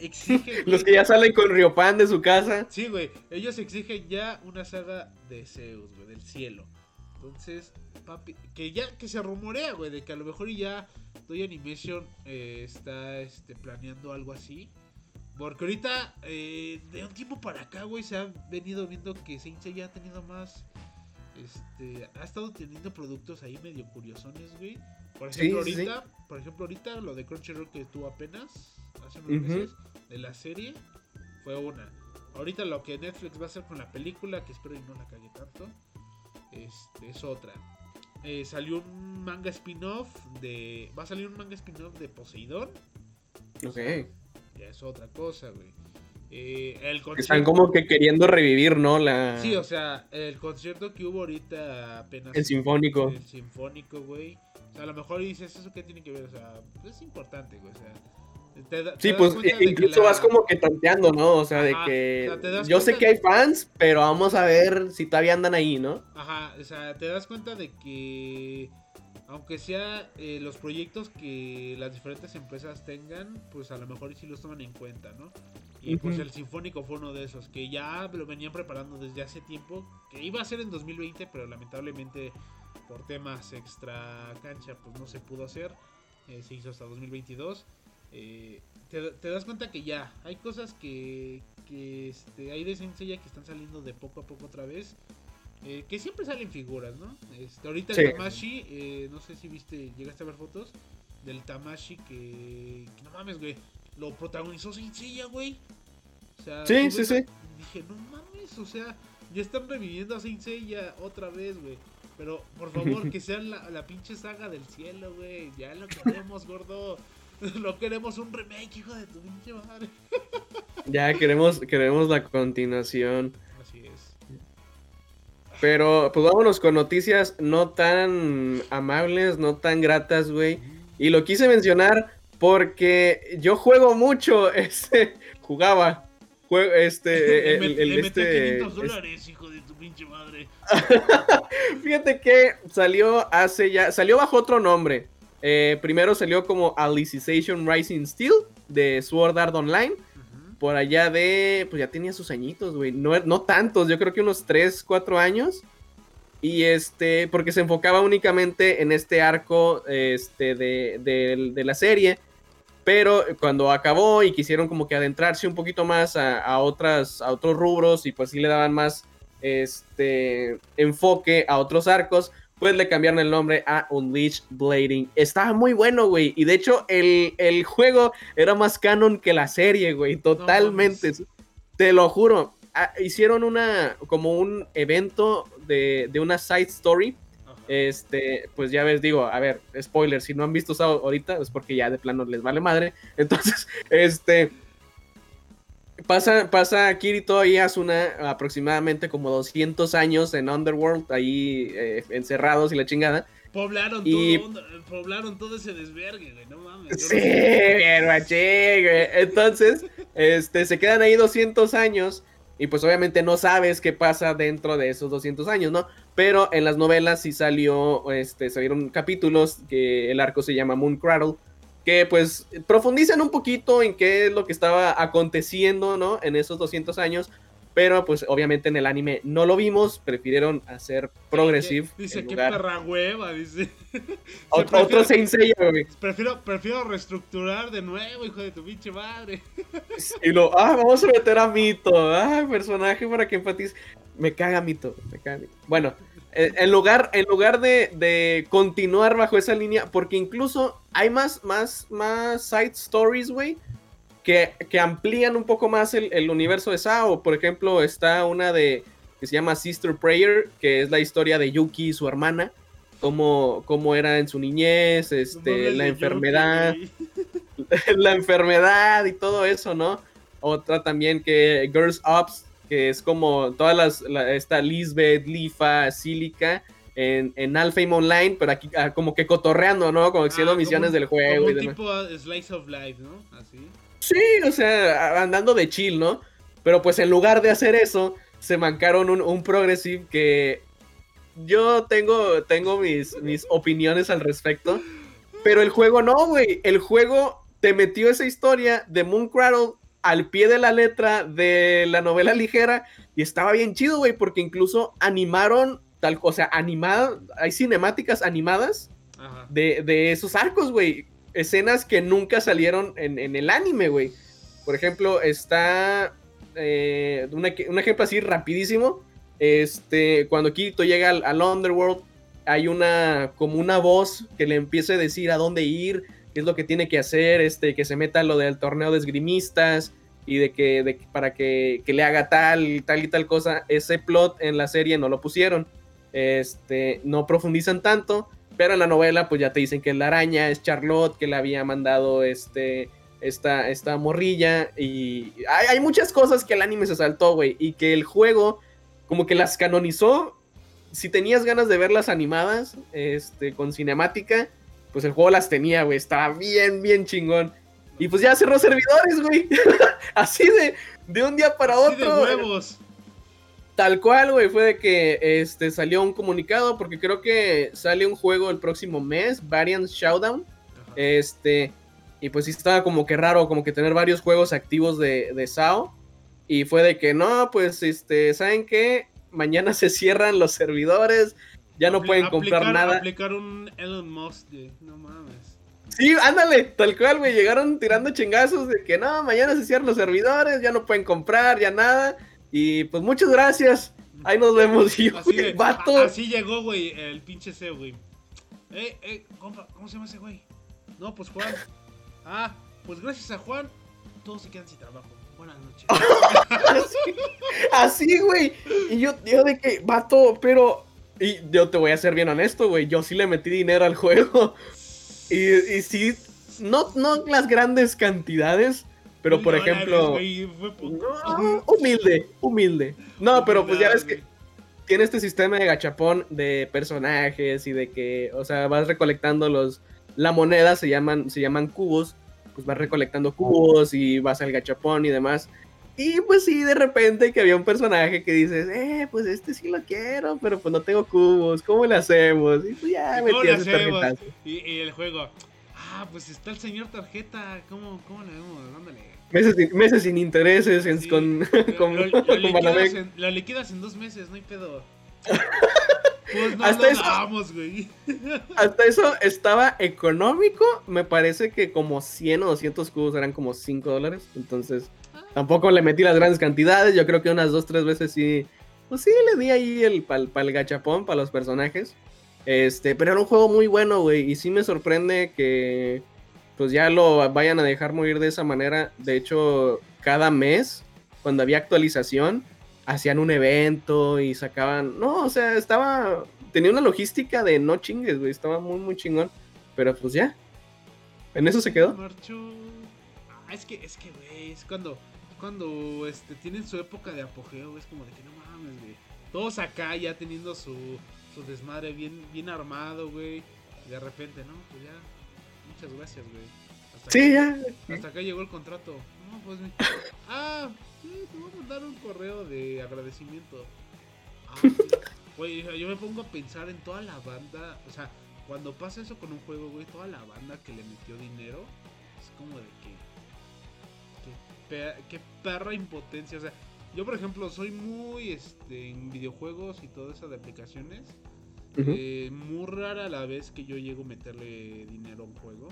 B: Exigen. [LAUGHS]
A: Los que ya salen con Riopan de su casa.
B: Sí, güey. Ellos exigen ya una saga de Zeus, güey, del cielo. Entonces, papi, que ya que se rumorea, güey, de que a lo mejor ya Toy Animation eh, está este, planeando algo así. Porque ahorita, eh, de un tiempo para acá, güey, se ha venido viendo que Saint Seiya ha tenido más. Este, ha estado teniendo productos ahí medio curiosones, güey. Por ejemplo,
A: sí, sí.
B: ahorita, por ejemplo, ahorita lo de Crunchyroll que tuvo apenas hace unos meses de la serie fue una. Ahorita lo que Netflix va a hacer con la película, que espero y no la cague tanto. Este, es otra. Eh, salió un manga spin-off de. Va a salir un manga spin-off de Poseidón.
A: Ok.
B: Ya es otra cosa, güey. Eh, el concierto...
A: Están como que queriendo revivir, ¿no? La...
B: Sí, o sea, el concierto que hubo ahorita apenas.
A: El sinfónico.
B: El sinfónico, güey. Sea, a lo mejor dices, ¿eso qué tiene que ver? O sea, es importante, güey. O sea,
A: te da, sí, pues incluso vas como que tanteando, ¿no? O sea, de que o sea, yo sé que hay fans, pero vamos a ver si todavía andan ahí, ¿no?
B: Ajá, o sea, te das cuenta de que aunque sea eh, los proyectos que las diferentes empresas tengan, pues a lo mejor sí los toman en cuenta, ¿no? Y pues el Sinfónico fue uno de esos, que ya lo venían preparando desde hace tiempo, que iba a ser en 2020, pero lamentablemente por temas extra cancha, pues no se pudo hacer, eh, se hizo hasta 2022. Eh, te, das cuenta que ya hay cosas que, que este, hay de Sensei que están saliendo de poco a poco otra vez. Eh, que siempre salen figuras, ¿no? Este, ahorita el Tamashi, eh, no sé si viste, llegaste a ver fotos del Tamashi que, no mames, güey, lo protagonizó Sensei, güey.
A: O sea, sí, sí, sí.
B: Dije, no mames, o sea, ya están reviviendo a Sensei otra vez, güey. Pero por [LAUGHS] favor, que sea la, la pinche saga del cielo, güey. Ya lo queremos, gordo. [LAUGHS] No queremos un remake, hijo de tu pinche madre. [LAUGHS]
A: Ya queremos, queremos la continuación.
B: Así es.
A: Pero pues vámonos con noticias no tan amables, no tan gratas, güey. Y lo quise mencionar porque yo juego mucho, este, jugaba. Juego, este,
B: el, el, este, 500 dólares, tu pinche madre. [LAUGHS]
A: Fíjate que salió hace ya, salió bajo otro nombre. Eh, primero salió como Alicization Rising Steel de Sword Art Online. Por allá de. Pues ya tenía sus añitos, güey. No, no tantos, yo creo que unos 3, 4 años. Y este. Porque se enfocaba únicamente en este arco este, de, la serie. Pero cuando acabó y quisieron como que adentrarse un poquito más a, otras, a otros rubros y pues sí le daban más este, enfoque a otros arcos, pues le cambiaron el nombre a Unleashed Blading. Estaba muy bueno, güey. Y de hecho, el, juego era más canon que la serie, güey. Totalmente. Te lo juro. Hicieron una, como un evento de, una side story. Este, pues ya ves, digo, a ver, spoiler, si no han visto ahorita, es porque ya de plano les vale madre. [LAUGHS] Entonces, este, pasa, pasa Kirito y Asuna aproximadamente como 200 años en Underworld, ahí eh, encerrados y la chingada.
B: Poblaron, todo, poblaron todo ese desvergue, güey, no mames.
A: Sí, güey. Entonces, este, se quedan ahí 200 años y pues obviamente no sabes qué pasa dentro de esos 200 años, ¿no? Pero en las novelas sí salió, este, salieron capítulos que el arco se llama Moon Cradle que pues profundizan un poquito en qué es lo que estaba aconteciendo, ¿no? En esos 200 años, pero pues obviamente en el anime no lo vimos, prefirieron hacer progressive.
B: Dice, qué perra hueva, dice. [LAUGHS]
A: Otro, otro güey.
B: Prefiero, prefiero reestructurar de nuevo, hijo de tu pinche madre. [LAUGHS]
A: Y lo, ah, vamos a meter a Mito, ah, personaje para que empatice. Me caga Mito, me caga Mito. Bueno, eh, en lugar, en lugar de, continuar bajo esa línea, porque incluso hay más, más, más side stories, güey, que, amplían un poco más el, universo de Sao. Por ejemplo, está una de que se llama Sister Prayer, que es la historia de Yuki y su hermana, cómo, cómo era en su niñez, este, la enfermedad, [LAUGHS] la enfermedad y todo eso, ¿no? Otra también que Girls Ups, que es como todas las, esta Lisbeth, Lifa, Silica en, en Alfheim Online, pero aquí ah, como que cotorreando, ¿no? Como haciendo ah, misiones del juego.
B: Como un tipo Slice of Life, ¿no? Así.
A: Sí, o sea, andando de chill, ¿no? Pero pues en lugar de hacer eso, se mancaron un, un progressive que yo tengo, tengo mis, mis opiniones al respecto. Pero el juego no, güey. El juego te metió esa historia de Moon Cradle al pie de la letra de la novela ligera y estaba bien chido, güey, porque incluso animaron tal cosa, animada, hay cinemáticas animadas de, esos arcos, güey, escenas que nunca salieron en, el anime, güey. Por ejemplo, está eh, un, ejemplo así rapidísimo, este, cuando Kirito llega al, Underworld, hay una, como una voz que le empieza a decir a dónde ir, qué es lo que tiene que hacer, este, que se meta lo del torneo de esgrimistas y de que, para que, le haga tal, tal y tal cosa, ese plot en la serie no lo pusieron. este, no profundizan tanto, pero en la novela pues ya te dicen que es la araña, es Charlotte, que le había mandado este, esta, esta morrilla y hay, hay muchas cosas que el anime se saltó, güey, y que el juego como que las canonizó. Si tenías ganas de verlas animadas, este, con cinemática, pues el juego las tenía, güey, estaba bien, bien chingón. Y pues ya cerró servidores, güey. [LAUGHS] Así de, de un día para
B: Así de
A: otro.
B: huevos.
A: Tal cual, güey, fue de que este, salió un comunicado, porque creo que sale un juego el próximo mes, Variant Showdown.
B: Ajá.
A: Este, y pues sí estaba como que raro, como que tener varios juegos activos de, de SAO. Y fue de que no, pues, este, ¿saben qué? Mañana [LAUGHS] se cierran los servidores, ya no
B: Apli-
A: pueden comprar
B: aplicar-
A: nada.
B: Aplicar un Elon Musk, güey. No mames.
A: Sí, ándale, tal cual, güey. Llegaron tirando chingazos de que no, mañana se cierran los servidores, ya no pueden comprar, ya nada. Y pues muchas gracias. Ahí nos vemos. Y yo,
B: Así, de-
A: vato.
B: así llegó, güey, el pinche CEO, güey. Eh, eh, compa, ¿cómo se llama ese güey? No, pues Juan. Ah, pues gracias a Juan, todos se quedan sin trabajo. Buenas noches. [LAUGHS]
A: Así, así, güey. Y yo, yo de que, vato, pero. Y yo te voy a ser bien honesto, güey. Yo sí le metí dinero al juego. [LAUGHS] Y, y sí, no, no las grandes cantidades, pero por
B: dólares,
A: ejemplo. no, humilde, humilde. No, pero pues ya ves que tiene este sistema de gachapón de personajes y de que, o sea, vas recolectando los la moneda se llaman se llaman cubos, pues vas recolectando cubos y vas al gachapón y demás. Y pues sí, de repente que había un personaje que dices, eh, pues este sí lo quiero, pero pues no tengo cubos, ¿cómo le hacemos? Y pues ya
B: ¿Cómo le
A: metí ese
B: hacemos?
A: tarjetazo.
B: Y, y el juego. Ah, pues está el señor tarjeta. ¿Cómo, cómo le vemos? Ándale.
A: Meses, sin- meses sin intereses en-
B: Sí,
A: con,
B: Lo, [LAUGHS]
A: con,
B: lo- lo [LAUGHS]
A: con
B: liquidas en, lo liquidas en dos meses, no hay pedo. [LAUGHS] Pues no
A: Hasta eso-
B: damos, güey.
A: Hasta eso estaba económico. Me parece que como 100 o 200 cubos eran como 5 dólares. Entonces, tampoco le metí las grandes cantidades. Yo creo que unas 2, 3 veces sí. Pues sí, le di ahí el pal, pal gachapón para los personajes. Este, pero era un juego muy bueno, güey. Y sí me sorprende que pues ya lo vayan a dejar morir de esa manera. De hecho, cada mes, cuando había actualización, hacían un evento y sacaban. No, o sea, estaba. Tenía una logística de no chingues, güey. Estaba muy, muy chingón. Pero pues ya. En eso se quedó.
B: Ah, es que, es que, güey, es cuando, cuando este, tienen su época de apogeo, es como de que no mames, güey. Todos acá ya teniendo su, su desmadre bien, bien armado, güey. Y de repente, no, pues ya. Muchas gracias, güey. Hasta
A: Sí,
B: acá-
A: ya.
B: Hasta acá llegó el contrato. No, pues mi- Ah, sí, te voy a mandar un correo de agradecimiento. Ah, sí. Güey, yo me pongo a pensar en toda la banda. O sea, cuando pasa eso con un juego, güey, toda la banda que le metió dinero. Es como de que. que Qué perra impotencia. O sea, yo por ejemplo soy muy este en videojuegos y todo eso de aplicaciones. Eh, muy rara la vez que yo llego a meterle dinero a un juego.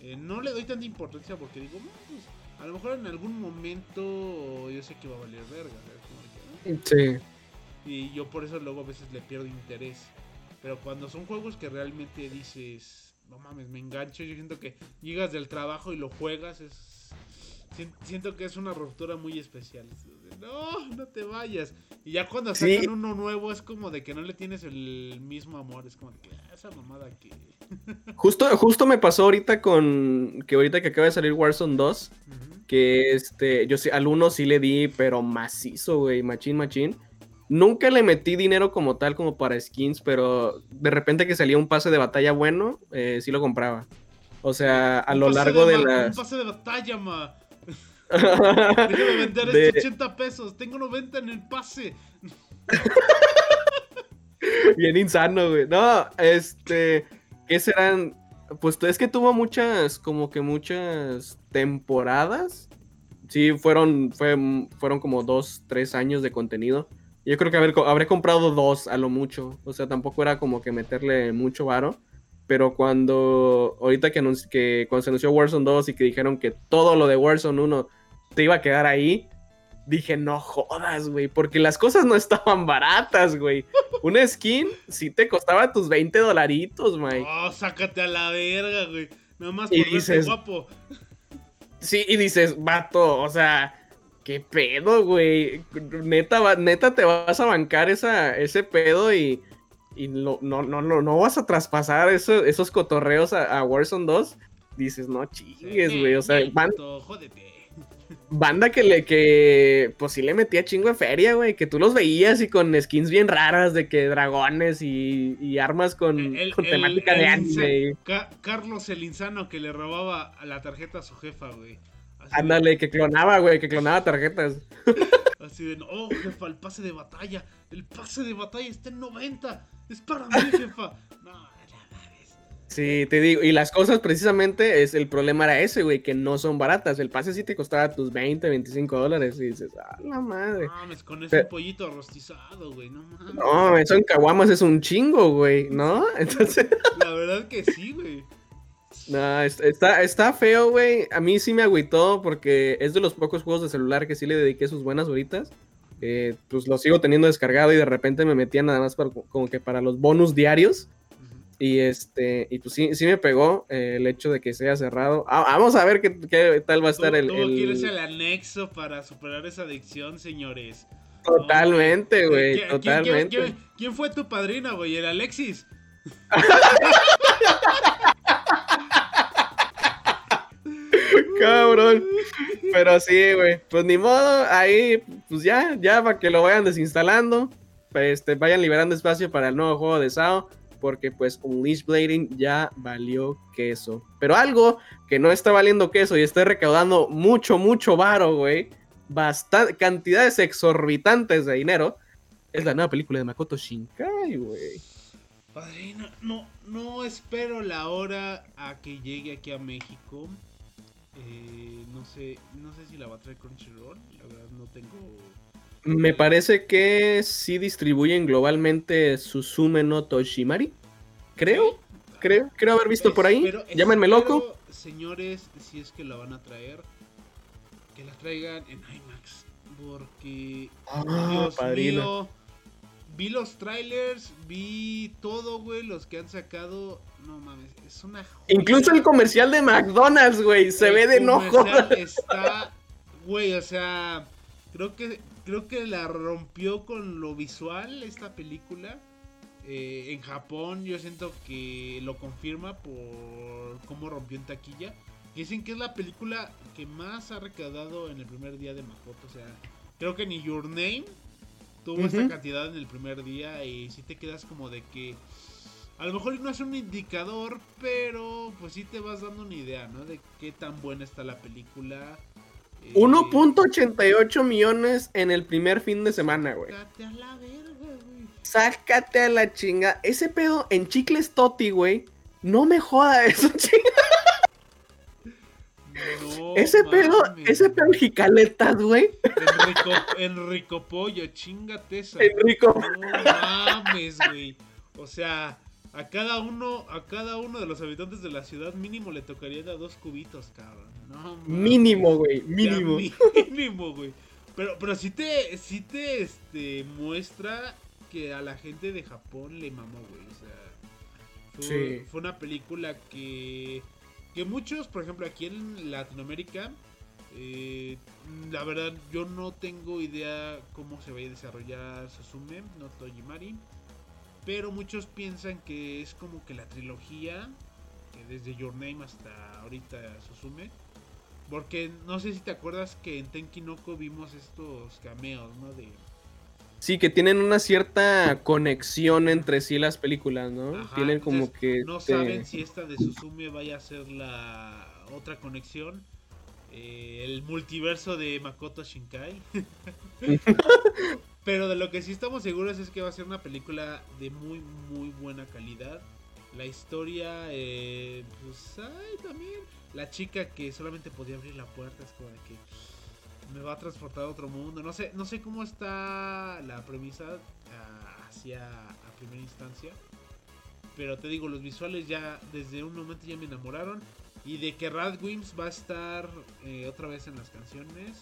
B: Eh, no le doy tanta importancia porque digo, "No, pues, a lo mejor en algún momento yo sé que va a valer verga. "Ah".
A: Sí.
B: Y yo por eso luego a veces le pierdo interés. Pero cuando son juegos que realmente dices, no mames, me engancho, yo siento que llegas del trabajo y lo juegas, es... sien- Siento que es una ruptura muy especial. Es de, No, no te vayas. Y ya cuando
A: Sí.
B: sacan uno nuevo es como de que no le tienes el mismo amor. Es como de que "Ah, esa mamada que... [LAUGHS]
A: Justo, justo me pasó ahorita con. Que ahorita que acaba de salir Warzone 2.
B: Ujú.
A: Que este. Yo sí, al uno sí le di, pero macizo, güey. Machín, machín. Nunca le metí dinero como tal, como para skins, pero de repente que salía un pase de batalla bueno, eh, sí lo compraba. O sea, a lo largo de
B: ba-
A: las.
B: Un pase de batalla, ma. [LAUGHS] Déjame vender
A: De-
B: estos 80 pesos. Tengo 90 en el pase. [LAUGHS]
A: Bien insano, güey. No, este. ¿Qué serán? Pues es que tuvo muchas, como que muchas temporadas. Sí, fueron, fue, fueron como dos, tres años de contenido. Yo creo que haber, habré comprado dos a lo mucho. O sea, tampoco era como que meterle mucho varo. Pero cuando, ahorita que, que cuando se anunció Warzone 2 y que dijeron que todo lo de Warzone 1 te iba a quedar ahí, dije, no jodas, güey, porque las cosas no estaban baratas, güey. Una skin sí te costaba tus 20 dolaritos, Mike.
B: Oh, sácate a la verga, güey. Nada más
A: Y
B: por verse
A: dices-
B: guapo.
A: Sí, y dices, vato, o sea, qué pedo, güey. Neta, neta te vas a bancar esa, ese pedo y, y no, no, no, no, vas a traspasar esos cotorreos a, Warzone 2, dices, no chingues, güey. O sea, banda que le, que, pues sí le metía chingo de feria, güey, que tú los veías y con skins bien raras de que dragones y, armas con, temática de anime.
B: Carlos el insano que le robaba la tarjeta a su jefa, güey.
A: Ándale, que clonaba, güey, que clonaba tarjetas. [LAUGHS]
B: Así de, oh, jefa, el pase de batalla, el pase de batalla está en 90, es para mí, jefa. No,
A: Sí, te digo, y las cosas precisamente, es el problema era ese, güey, que no son baratas. El pase sí te costaba tus 20, 25 dólares y dices, ah, la madre.
B: No mames, con ese pollito rostizado, güey, no mames.
A: No, eso en Caguamas es un chingo, güey, ¿no? [LAUGHS] Entonces...
B: La verdad que sí, güey.
A: No, está, está feo, güey. A mí sí me agüitó porque es de los pocos juegos de celular que sí le dediqué sus buenas horitas. Eh, pues lo sigo teniendo descargado y de repente me metía nada más como que para los bonus diarios. Y este, y pues sí, sí me pegó eh, el hecho de que se haya cerrado. Ah, vamos a ver qué, tal va a estar el,
B: el. quieres el anexo para superar esa adicción, señores?
A: Totalmente, güey. Totalmente.
B: ¿quién, fue tu padrino, güey? ¿El Alexis? [LAUGHS]
A: Cabrón. Pero sí, güey. Pues ni modo, ahí, pues ya, ya para que lo vayan desinstalando. Este, vayan liberando espacio para el nuevo juego de SAO porque pues Unleash Blading ya valió queso. Pero algo que no está valiendo queso y está recaudando mucho, mucho varo, güey, bastante, cantidades exorbitantes de dinero, es la nueva película de Makoto Shinkai, güey.
B: Padrino, no, no espero la hora a que llegue aquí a México. Eh, no sé, no sé si la va a traer Crunchyroll, la verdad no tengo
A: me parece que sí distribuyen globalmente Susume no Toshimari. Creo, creo, creo haber visto por ahí. Llámenme loco.
B: Señores, si es que la van a traer, que la traigan en IMAX. Porque, ah, Dios mío, vi los trailers, vi todo, güey, los que han sacado. No mames, es una.
A: Incluso el comercial de McDonald's, güey, se ve de enojo. [LAUGHS]
B: Está, güey, o sea, creo que creo que la rompió con lo visual esta película. Eh, en Japón yo siento que lo confirma por cómo rompió en taquilla. Dicen que es la película que más ha recaudado en el primer día de Makoto. O sea, creo que ni Your Name tuvo esta cantidad en el primer día. Y si te quedas como de que a lo mejor no es un indicador, pero pues sí te vas dando una idea, ¿no? De qué tan buena está la película.
A: 1.88 millones en el primer fin de semana, güey. Sácate a la verga, güey. Sácate a la chinga. Ese pedo en chicles Toti, güey. No me joda eso, [LAUGHS] chinga. ese pedo, ese pedo jicaletas, güey.
B: Enrico, Enrico Pollo, chingate esa. Enrico. No mames, güey. O sea, a cada uno, a cada uno de los habitantes de la ciudad mínimo le tocaría dar dos cubitos, cabrón. No,
A: mínimo, güey, mínimo. [LAUGHS]
B: mínimo, güey. Pero, pero sí te, sí te este, muestra que a la gente de Japón le mamó, güey. O sea, fue, fue una película que, que muchos, por ejemplo, aquí en Latinoamérica, eh, la verdad, yo no tengo idea cómo se vaya a desarrollar Susume, no Tojimari. Pero muchos piensan que es como que la trilogía, que desde Your Name hasta ahorita Susume. Porque no sé si te acuerdas que en Tenkinoko vimos estos cameos, ¿no? De...
A: Sí, que tienen una cierta conexión entre sí las películas, ¿no? tienen como que...
B: No saben si esta de Susume vaya a ser la otra conexión. Eh, el multiverso de Makoto Shinkai. [LAUGHS] Pero de lo que sí estamos seguros es que va a ser una película de muy, muy buena calidad. La historia, eh, pues, ay, también. La chica que solamente podía abrir la puerta es como de que me va a transportar a otro mundo. No sé, no sé cómo está la premisa ah, hacia a primera instancia. Pero te digo, los visuales ya desde un momento ya me enamoraron. Y de que Radwimps va a estar eh, otra vez en las canciones.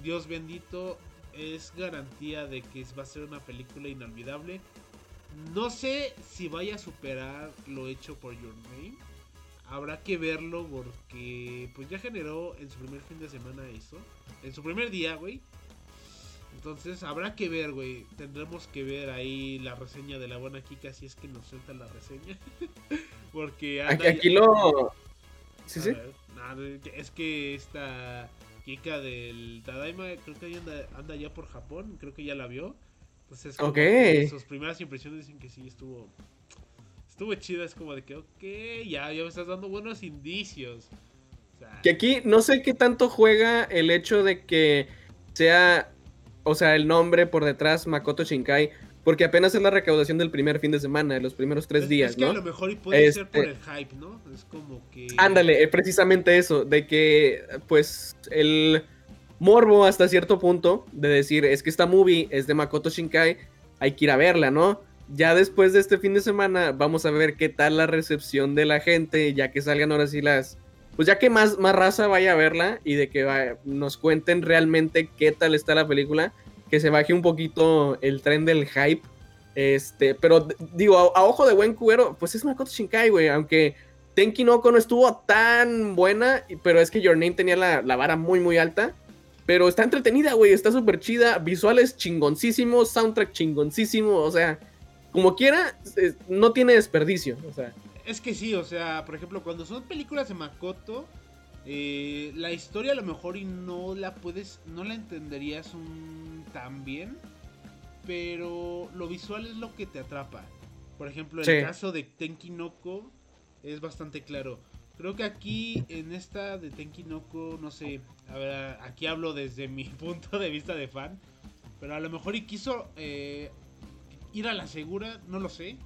B: Dios bendito, es garantía de que va a ser una película inolvidable. No sé si vaya a superar lo hecho por Your Name. Habrá que verlo porque pues ya generó en su primer fin de semana eso. En su primer día, güey. Entonces habrá que ver, güey. Tendremos que ver ahí la reseña de la buena Kika si es que nos suelta la reseña. [LAUGHS] Porque
A: aquí, aquí lo. Sí, sí.
B: es que esta Kika del Tadaima creo que anda, anda ya por Japón. Creo que ya la vio. Entonces, sus primeras impresiones dicen que sí estuvo. Estuvo chida. Es como de que, ok, ya, ya me estás dando buenos indicios.
A: que aquí no sé qué tanto juega el hecho de que sea o sea, el nombre por detrás, Makoto Shinkai, porque apenas es la recaudación del primer fin de semana, de los primeros tres días,
B: es que
A: a
B: lo mejor y puede ser por este el hype, ¿no? Es como que...
A: Ándale, eh, precisamente eso, de que, pues, el morbo hasta cierto punto de decir, es que esta movie es de Makoto Shinkai, hay que ir a verla, ¿no? Ya después de este fin de semana vamos a ver qué tal la recepción de la gente, ya que salgan ahora sí las pues ya que más, más raza vaya a verla y de que nos cuenten realmente qué tal está la película, que se baje un poquito el tren del hype. Este, pero digo, a, ojo de buen cubero, pues es Makoto Shinkai, güey, aunque Tenki no no estuvo tan buena, pero es que Your Name tenía la, vara muy, muy alta. Pero está entretenida, güey, está súper chida, visuales chingoncísimos, soundtrack chingoncísimo, o sea, como quiera, no tiene desperdicio, o sea.
B: Es que sí, o sea, por ejemplo, cuando son películas de Makoto, eh, la historia a lo mejor y no la puedes, no la entenderías tan bien, pero lo visual es lo que te atrapa. Por ejemplo, el caso de Tenki Noko es bastante claro. Creo que aquí en esta de Tenki Noko, no sé, a ver, aquí hablo desde mi [LAUGHS] punto de vista de fan, pero a lo mejor y quiso eh, ir a la segura, no lo sé.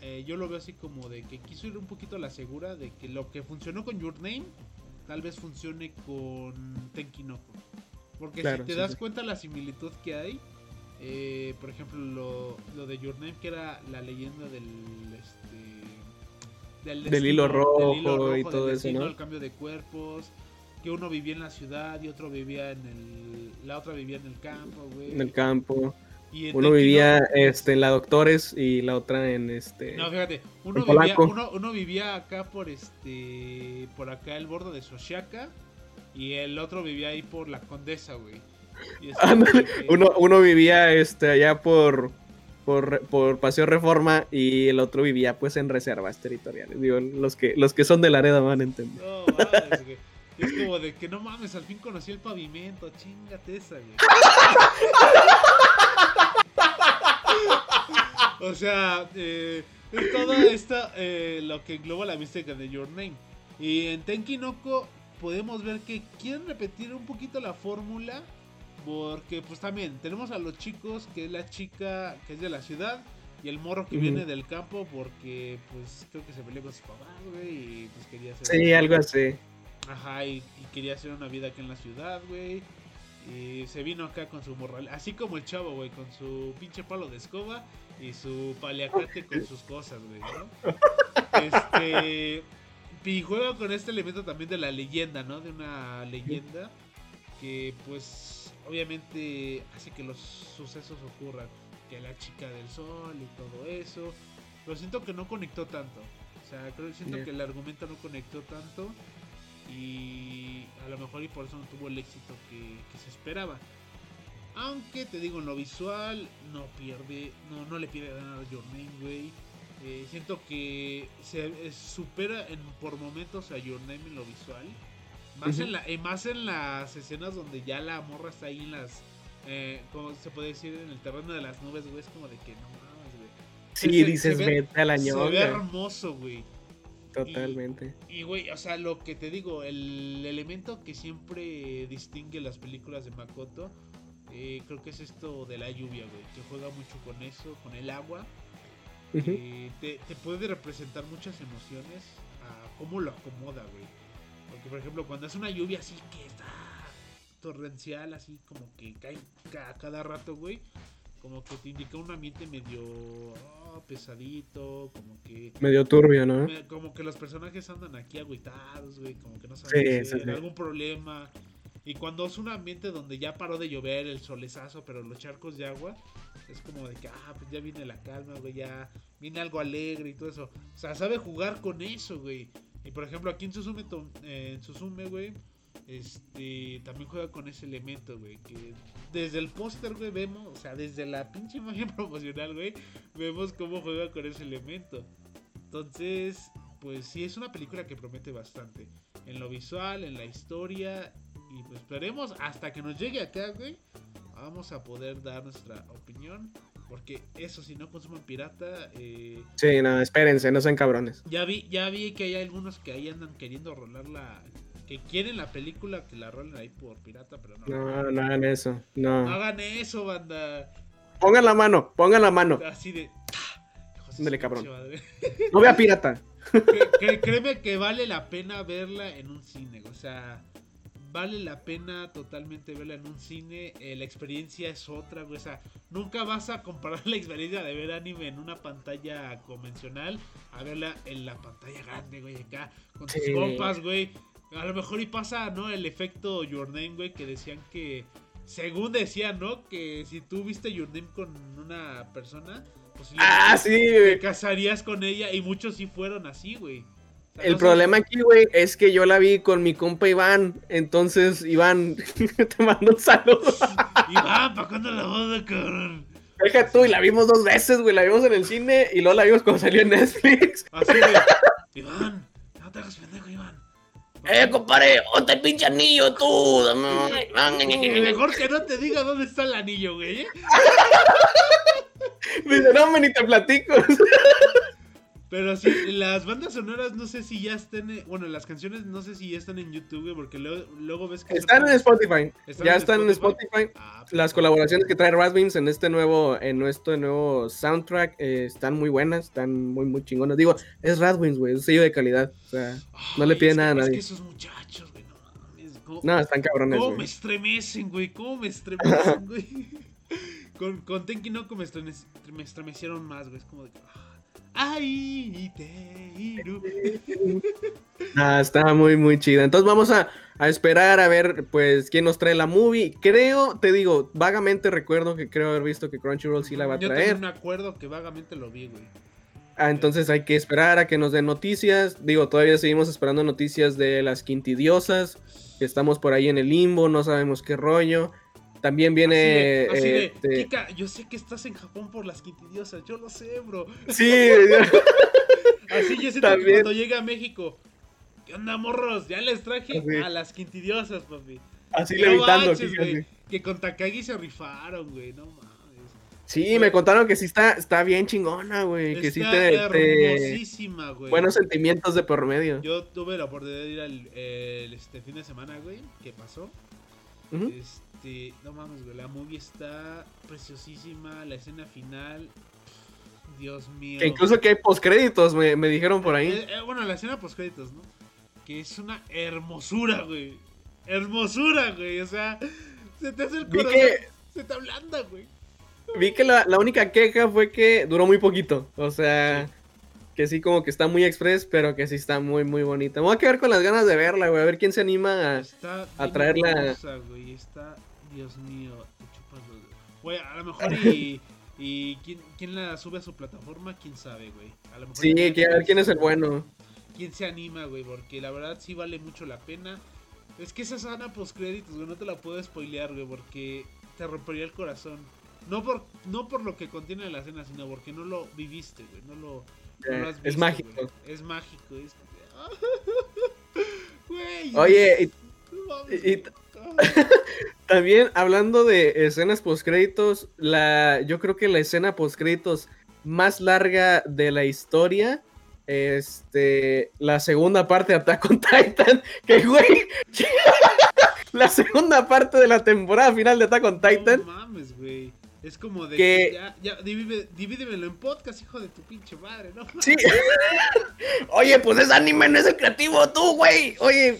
B: Eh, yo lo veo así como de que quiso ir un poquito a la segura de que lo que funcionó con Your Name tal vez funcione con Tenkinoko. Porque si te das cuenta la similitud que hay, eh, por ejemplo, lo, de Your Name, que era la leyenda del.
A: Este, del, hilo rojo, y todo eso, ¿no?
B: El cambio de cuerpos, que uno vivía en la ciudad y otro vivía en el. La otra vivía en el campo, güey.
A: En el campo. Uno vivía este, en la Doctores y la otra en este.
B: No, fíjate, uno vivía, uno, vivía acá por este. por acá el borde de Soshaka. Y el otro vivía ahí por la Condesa, güey.
A: uno, uno vivía este allá por, por, por Paseo Reforma y el otro vivía pues en reservas territoriales. Digo, los que, los que son de Laredo van a entender.
B: No, mames, güey. Es como de que no mames, al fin conocí el pavimento, chingate esa, güey. [LAUGHS] o sea, eh, es todo esto eh, lo que engloba la mística de Your Name. Y en Tenkinoko podemos ver que quieren repetir un poquito la fórmula. Porque pues también tenemos a los chicos, que es la chica que es de la ciudad. Y el morro que viene del campo porque pues creo que se peleó con su papá, güey. Y pues quería hacer...
A: Sí, algo así.
B: Ajá, y, quería hacer una vida aquí en la ciudad, güey. Y se vino acá con su morral, así como el chavo, güey, con su pinche palo de escoba y su paliacate con sus cosas, güey, ¿no? Este. Y juega con este elemento también de la leyenda, ¿no? De una leyenda que, pues, obviamente hace que los sucesos ocurran. Que la chica del sol y todo eso. Pero siento que no conectó tanto. O sea, creo que siento que el argumento no conectó tanto y a lo mejor y por eso no tuvo el éxito que, se esperaba. Aunque te digo, en lo visual no pierde, no, no le pierde nada a Your Name, güey. Eh, siento que se eh, supera en, por momentos a Your Name en lo visual. Más, en la, eh, más en las escenas donde ya la morra está ahí en las. como se puede decir, en el terreno de las nubes, güey. Es como de que no mames, güey.
A: Sí, dices, vete al año.
B: Se ve hermoso, güey.
A: Totalmente.
B: Y, güey, o sea, lo que te digo, el elemento que siempre distingue las películas de Makoto, eh, creo que es esto de la lluvia, güey, que juega mucho con eso, con el agua. Eh, te, puede representar muchas emociones a cómo lo acomoda, güey. Porque, por ejemplo, cuando es una lluvia así que está torrencial, así como que cae a cada rato, güey como que te indica un ambiente medio oh, pesadito, como que...
A: Medio turbio, ¿no?
B: Como que los personajes andan aquí agüitados, güey, como que no saben si algún problema. Y cuando es un ambiente donde ya paró de llover el solezazo, pero los charcos de agua, es como de que, ah, pues ya viene la calma, güey, ya viene algo alegre y todo eso. O sea, sabe jugar con eso, güey. Y por ejemplo, aquí en Susume, eh, en Susume, güey, este también juega con ese elemento, güey, que desde el póster, güey, vemos, o sea, desde la pinche imagen [LAUGHS] promocional, güey, vemos cómo juega con ese elemento. Entonces, pues sí, es una película que promete bastante. En lo visual, en la historia, y pues esperemos hasta que nos llegue acá, güey, vamos a poder dar nuestra opinión. Porque eso, si no consumen pirata. Eh,
A: sí, no, espérense, no sean cabrones.
B: Ya vi, ya vi que hay algunos que ahí andan queriendo rolar la, que quieren la película que la rolen ahí por pirata, pero no.
A: No, no hagan eso. No.
B: hagan eso, banda.
A: Pongan la mano, pongan la mano.
B: Así de.
A: Dale, cabrón. [LAUGHS] No vea pirata.
B: créeme que vale la pena verla en un cine. O sea, vale la pena totalmente verla en un cine. Eh, la experiencia es otra, güey. O sea, nunca vas a comparar [LAUGHS] la experiencia de ver anime en una pantalla convencional a verla en la pantalla grande, güey, acá. Con tus compas, güey a lo mejor y pasa, ¿no? El efecto Your Name, güey, que decían que. Según decían, ¿no? Que si tú viste Your Name con una persona,
A: pues ah, sí,
B: te casarías con ella. Y muchos sí fueron así, güey.
A: el problema aquí, güey, es que yo la vi con mi compa Iván. Entonces, Iván, [LAUGHS] te mando un saludo. [LAUGHS]
B: Iván, ¿para cuándo la boda, cabrón?
A: Deja tú, y la vimos dos veces, güey. La vimos en el cine y luego la vimos cuando salió en Netflix.
B: Así, güey. [LAUGHS] Iván, no te hagas pendejo, Iván.
A: Eh, compadre, ¿dónde pinche anillo tú?
B: Mejor que no te diga dónde está el anillo, güey. ¿eh?
A: Dice, no, me ni te platico.
B: Pero sí, las bandas sonoras no sé si ya están. Bueno, las canciones no sé si ya están en YouTube, porque luego, ves que.
A: Están en Spotify. ya están en Spotify. Ah, las colaboraciones que trae Rasbins en este nuevo, en nuestro nuevo soundtrack eh, están muy buenas, están muy, muy chingonas. Digo, es Rasbins, güey, es un sello de calidad. O sea, no le pide nada a nadie. Es que
B: esos muchachos, güey, no mames.
A: no, están cabrones.
B: ¿Cómo me estremecen, güey? ¿Cómo me estremecen, [LAUGHS] güey? con, con Tenki no, me, estremecieron más, güey. Es como de. ¡Ay, te [LAUGHS]
A: Ah, está muy, muy chida. Entonces vamos a, esperar a ver, pues, quién nos trae la movie. Creo, te digo, vagamente recuerdo que creo haber visto que Crunchyroll sí la va a traer. Yo
B: me acuerdo que vagamente lo vi, güey.
A: Ah, entonces hay que esperar a que nos den noticias. Digo, todavía seguimos esperando noticias de las quintidiosas. Estamos por ahí en el limbo, no sabemos qué rollo. También viene.
B: Así de, este Kika, yo sé que estás en Japón por las quintidiosas, yo lo sé, bro.
A: Sí, [LAUGHS]
B: así yo siento que cuando llegue a México. ¿Qué onda, morros? Ya les traje a las quintidiosas, papi.
A: Así levitando,
B: Que con Takagi se rifaron, güey, no mames.
A: Sí, me contaron que sí está, está bien chingona, güey. Que sí te,
B: hermosísima, güey.
A: Buenos sentimientos de por medio.
B: Yo tuve la oportunidad de ir al este fin de semana, güey. ¿Qué pasó? este, este, no mames, güey, la movie está preciosísima, la escena final, Dios mío.
A: Que incluso que hay postcréditos, me, me dijeron por ahí.
B: Eh, eh, bueno, la escena postcréditos, ¿no? Que es una hermosura, güey. Hermosura, güey. O sea, se te hace el corazón, se te ablanda, güey.
A: Vi que la, la, única queja fue que duró muy poquito. O sea, que sí como que está muy express, pero que sí está muy, muy bonita. Me voy a quedar con las ganas de verla, güey. A ver quién se anima a, a traerla.
B: güey. Está Dios mío, Güey, a lo mejor y. ¿Y quién, quién, la sube a su plataforma? ¿Quién sabe, güey? A lo mejor
A: sí, hay que ver quién es el bueno.
B: ¿Quién se anima, güey? Porque la verdad sí vale mucho la pena. Es que esa sana créditos, güey, no te la puedo spoilear, güey, porque te rompería el corazón. No por, no por lo que contiene la escena, sino porque no lo viviste, güey. No lo,
A: no has visto, Es mágico.
B: Es mágico. Es... [LAUGHS]
A: Güey. Oye, y, [LAUGHS] También hablando de escenas postcréditos, la, yo creo que la escena postcréditos más larga de la historia, este, la segunda parte de Attack on Titan, [LAUGHS] que güey, [LAUGHS] la segunda parte de la temporada final de Attack on Titan.
B: No mames, güey. Es como de que, ya, ya divídemelo en podcast, hijo de tu pinche madre, ¿no?
A: Sí. Oye, pues es anime, no es el creativo, tú, güey. Oye,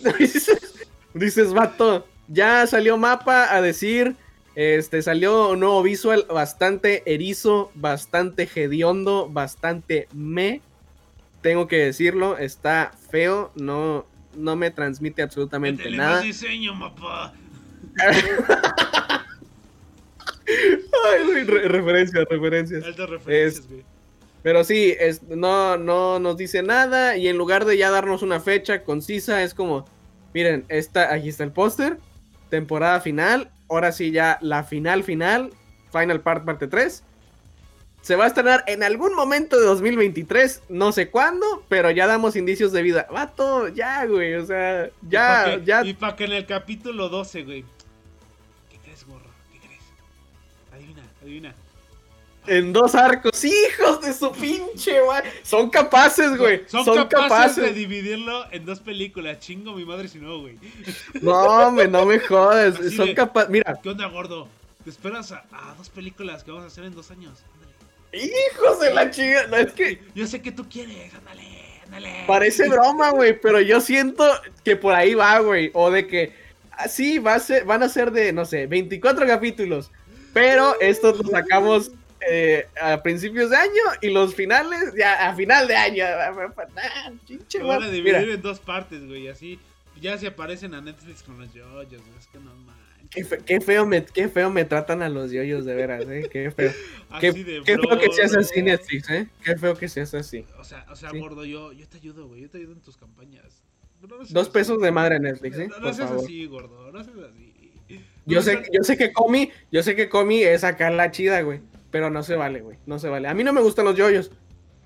A: dices, vato, ya salió mapa a decir, este, salió un nuevo visual bastante erizo, bastante hediondo, bastante me. Tengo que decirlo, está feo, no, no me transmite absolutamente nada.
B: diseño, mapa.
A: Ay, referencias, referencias.
B: referencias,
A: Pero sí, es, no, no nos dice nada y en lugar de ya darnos una fecha concisa, es como, miren, está, aquí está el póster, temporada final, ahora sí ya la final final, Final Part parte 3. Se va a estrenar en algún momento de 2023, no sé cuándo, pero ya damos indicios de vida. Vato, ya, güey, o sea, ya,
B: y
A: ya.
B: Y para que en el capítulo 12, güey. ¿Qué crees, gorro? ¿Qué crees? Adivina, adivina.
A: En dos arcos, hijos de su pinche, güey. Son capaces, güey.
B: Son,
A: Son,
B: capaces,
A: capaces.
B: de dividirlo en dos películas. Chingo mi madre si no, güey.
A: No, hombre, no me jodas.
B: Así
A: Son capaces. Mira,
B: ¿Qué onda, gordo? ¿Te esperas a, a dos películas que vamos a hacer en dos años? Ándale.
A: hijos de la chica. No, es que
B: Yo sé que tú quieres, ándale, ándale.
A: parece broma, güey. Pero yo siento que por ahí va, güey. O de que así va a ser, van a ser de, no sé, 24 capítulos. Pero estos los sacamos eh, a principios de año y los finales ya a final de año. Ah, pinche
B: Lo van a
A: madre.
B: dividir
A: Mira,
B: en dos partes, güey. Así ya se aparecen a Netflix con los yoyos. güey, Es que no manches.
A: qué, fe- qué feo me, qué feo me tratan a los yoyos, de veras, eh. Qué feo. [LAUGHS]
B: Así
A: Qué,
B: de
A: qué feo que seas así, Netflix, eh. Qué feo que seas así.
B: O sea, o sea,
A: Sí.
B: gordo, yo, yo te ayudo, güey. Yo te ayudo en tus campañas. No
A: Dos
B: así.
A: pesos de madre a Netflix, eh.
B: No, no seas así, gordo. No seas así.
A: Yo sé, yo sé que Comi, yo sé que Comi es sacar la chida, güey. Pero no se vale, güey. No se vale. A mí no me gustan los yoyos.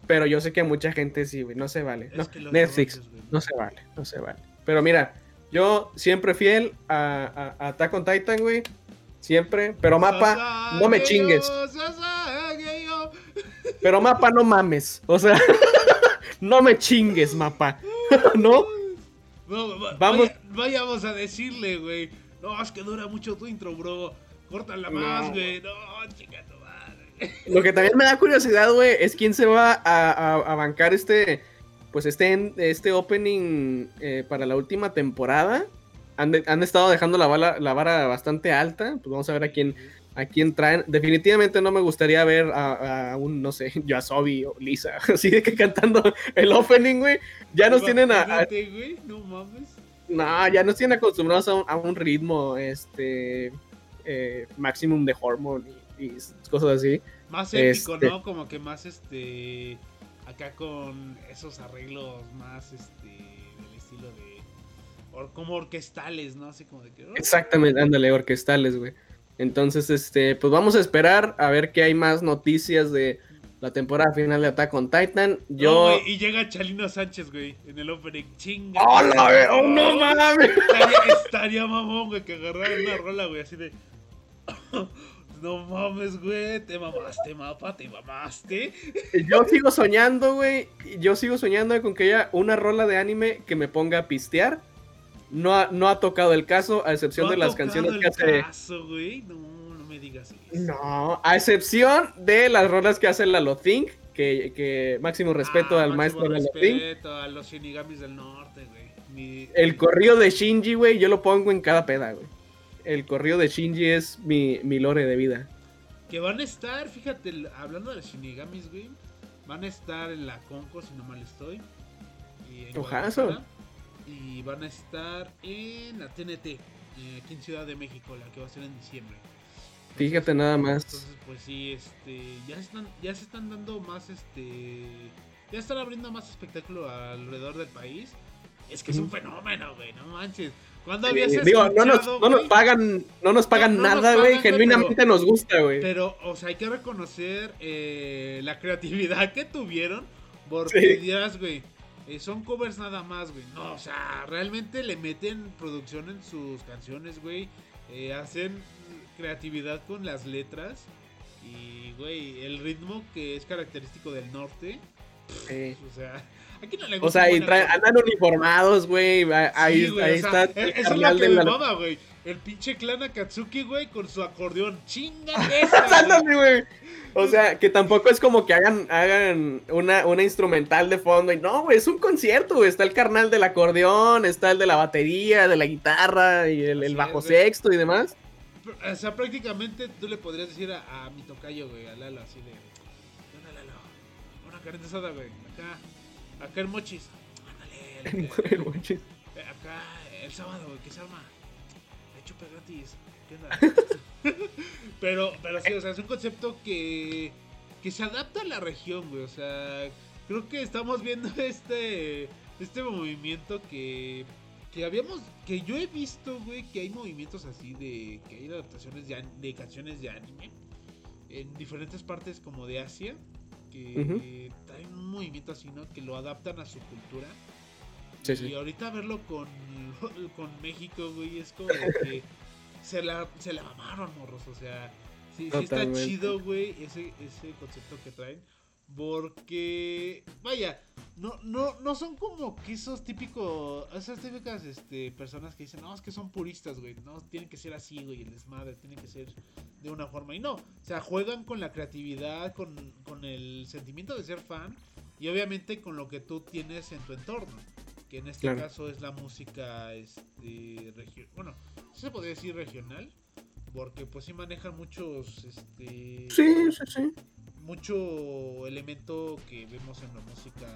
A: Pero yo sé que a mucha gente sí, güey. No se vale. No, Netflix,
B: yoyos,
A: no se vale. No se vale. Pero mira, yo siempre fiel a, a, a Attack on Titan, güey. Siempre. Pero mapa, no me chingues. Pero mapa, no mames. O sea, [LAUGHS] no me chingues, mapa. [LAUGHS] ¿No?
B: No, va-
A: Vamos.
B: vaya- vayamos a decirle, güey. No, es que dura mucho tu intro, bro. Córtala
A: No.
B: más, güey. No, chica madre.
A: Lo que también me da curiosidad, güey, es quién se va a, a- a bancar este, pues este, este opening eh, para la última temporada. Han, de- han estado dejando la, bala- la vara bastante alta. Pues vamos a ver a quién, a quién traen. Definitivamente no me gustaría ver a, a un, no sé, [LAUGHS] Yasobi o Lisa, [LAUGHS] así de que cantando el opening, güey. Ya nos tienen a, a-
B: Imagínate, güey. No mames.
A: no, ya nos tienen acostumbrados a un, a un ritmo, este, eh, maximum de hormone y, cosas así.
B: Más épico,
A: Este-
B: ¿no? Como que más este. Acá con esos arreglos más este. del estilo de. or- como orquestales, ¿no? Así como de que.
A: Exactamente, ándale, orquestales, güey. Entonces, este, pues vamos a esperar a ver qué hay más noticias de la temporada final de Attack on Titan.
B: No,
A: Yo.
B: y llega Chalino Sánchez, güey, en el opening. Chinga.
A: ¡Hola, güey! ¡Oh, no mames!
B: Estaría, estaría mamón, güey, que agarrara una rola, güey, así de. No mames, güey, te mamaste, mapa, te mamaste.
A: Yo sigo soñando, güey. Yo sigo soñando con que haya una rola de anime que me ponga a pistear. No ha, no ha tocado el caso, a excepción
B: ¿No
A: de las canciones
B: el
A: que hace.
B: caso, güey? No, no me digas eso.
A: No, a excepción de las rolas que hace Lalo Think. Que, que máximo respeto
B: Ah,
A: al
B: máximo
A: maestro Lalo Think.
B: respeto a los Shinigamis del norte, güey. Mi-
A: El corrido de Shinji, güey, yo lo pongo en cada peda, güey. El corrido de Shinji es mi, mi lore de vida.
B: Que van a estar, fíjate, hablando de los Shinigamis, güey. Van a estar en la Conco, si no mal estoy. Y en
A: Ojazo.
B: Y van a estar en la TNT, eh, aquí en Ciudad de México, la que va a ser en diciembre.
A: Fíjate nada más.
B: Entonces, pues sí, este, ya se están, ya se están dando más, este, ya están abriendo más espectáculo alrededor del país. Es que es un fenómeno, güey, no manches. ¿Cuándo
A: Eh,
B: habías
A: digo, no nos, no nos pagan, no nos pagan
B: No- no
A: nada, güey. Genuinamente
B: pero-
A: nos gusta, güey.
B: Pero, o sea, hay que reconocer eh, la creatividad [LAUGHS] que tuvieron. Porque
A: Sí.
B: dirás, güey, eh, son covers nada más, güey. No, o sea, realmente le meten producción en sus canciones, güey. Eh, hacen creatividad con las letras. Y, güey, el ritmo que es característico del norte.
A: Sí.
B: O sea, aquí no le
A: O
B: gusta.
A: sea, y traen-
B: cosa.
A: andan uniformados, güey. a- Ahí,
B: Sí,
A: ahí
B: o sea,
A: está.
B: Esa es la que
A: de
B: me
A: la-
B: güey. El pinche clan Akatsuki, güey, con su acordeón. Chinga [LAUGHS] [LAUGHS] güey.
A: O sea, que tampoco es como que hagan, hagan una, una instrumental de fondo. Y no, güey, es un concierto, güey. Está el carnal del acordeón, está el de la batería, de la guitarra y el, el bajo sexto y demás.
B: O sea, prácticamente tú le podrías decir a, a mi tocayo, güey, a Lalo, así de. ¿Qué onda, Lalo? Una carne asada, güey. Acá. Acá el mochis. Ándale. el- [LAUGHS] el- eh, acá el sábado, que se arma. Hay chupe gratis. ¿Qué onda? [LAUGHS] pero, pero sí, o sea, es un concepto que. que se adapta a la región, güey. O sea, creo que estamos viendo [LAUGHS] este. este movimiento que. que habíamos, que yo he visto, güey, que hay movimientos así de, que hay adaptaciones de, de canciones de anime en diferentes partes como de Asia, que traen un movimiento así, ¿no? Que lo adaptan a su cultura. y ahorita verlo con, [LAUGHS] con México, güey, es como que [LAUGHS] se la, se la mamaron, morros, o sea, sí, sí está chido, güey, ese, ese concepto que traen. Porque, vaya, no, no, no son como que esos típicos, esas típicas este, personas que dicen, no, es que son puristas, güey, no, tienen que ser así, güey, el desmadre, tiene que ser de una forma. Y no, o sea, juegan con la creatividad, con, con el sentimiento de ser fan y obviamente con lo que tú tienes en tu entorno. Que en este caso es la música, este, bueno, se podría decir regional, porque pues sí manejan muchos, este...
A: Sí, sí, sí
B: mucho elemento que vemos en la música,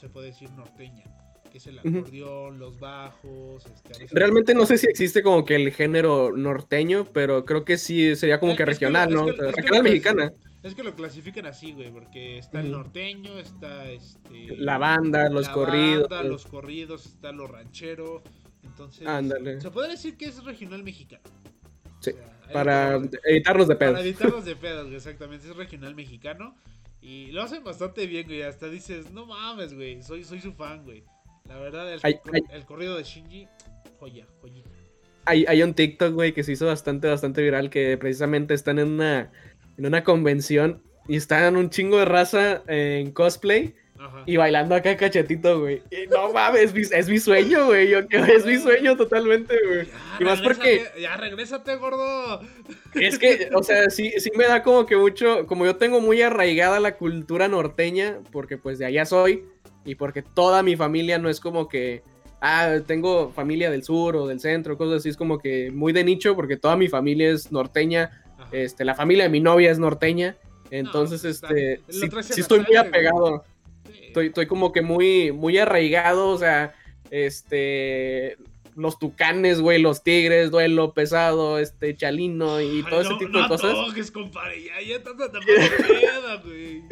B: se puede decir norteña, que es el acordeón, los bajos. Este,
A: Realmente no sé si existe como que el género norteño, pero creo que sí sería como que regional, ¿no? regional mexicana.
B: Es que lo clasifican así, güey, porque está el norteño, está este...
A: La banda, los corridos.
B: Banda, los corridos, está lo ranchero. Entonces,
A: Ándale.
B: se puede decir que es regional mexicano.
A: Sí. Para editarnos de pedos.
B: Para editarnos de pedos, exactamente. Es regional mexicano. Y lo hacen bastante bien, güey. Hasta dices, no mames, güey. Soy, soy su fan, güey. La verdad, el, corrido de Shinji, joya, joyita.
A: Hay, hay un TikTok, güey, que se hizo bastante, bastante viral. Que precisamente están en una, en una convención y están un chingo de raza en cosplay. Y bailando acá cachetito, güey. no mames, es mi, sueño, güey. es mi sueño totalmente, güey.
B: y más porque. Ya, regrésate, gordo.
A: Es que, o sea, sí, sí me da como que mucho. Como yo tengo muy arraigada la cultura norteña, porque pues de allá soy. Y porque toda mi familia no es como que. Ah, tengo familia del sur o del centro, cosas así. Es como que muy de nicho, porque toda mi familia es norteña. Este, la familia de mi novia es norteña. Entonces, este. Sí, sí estoy muy apegado estoy, como que muy, muy arraigado, o sea, este, los tucanes, güey, los tigres, duelo pesado, este, chalino y todo ese tipo de cosas.
B: Toques, compadre, ya, ya güey.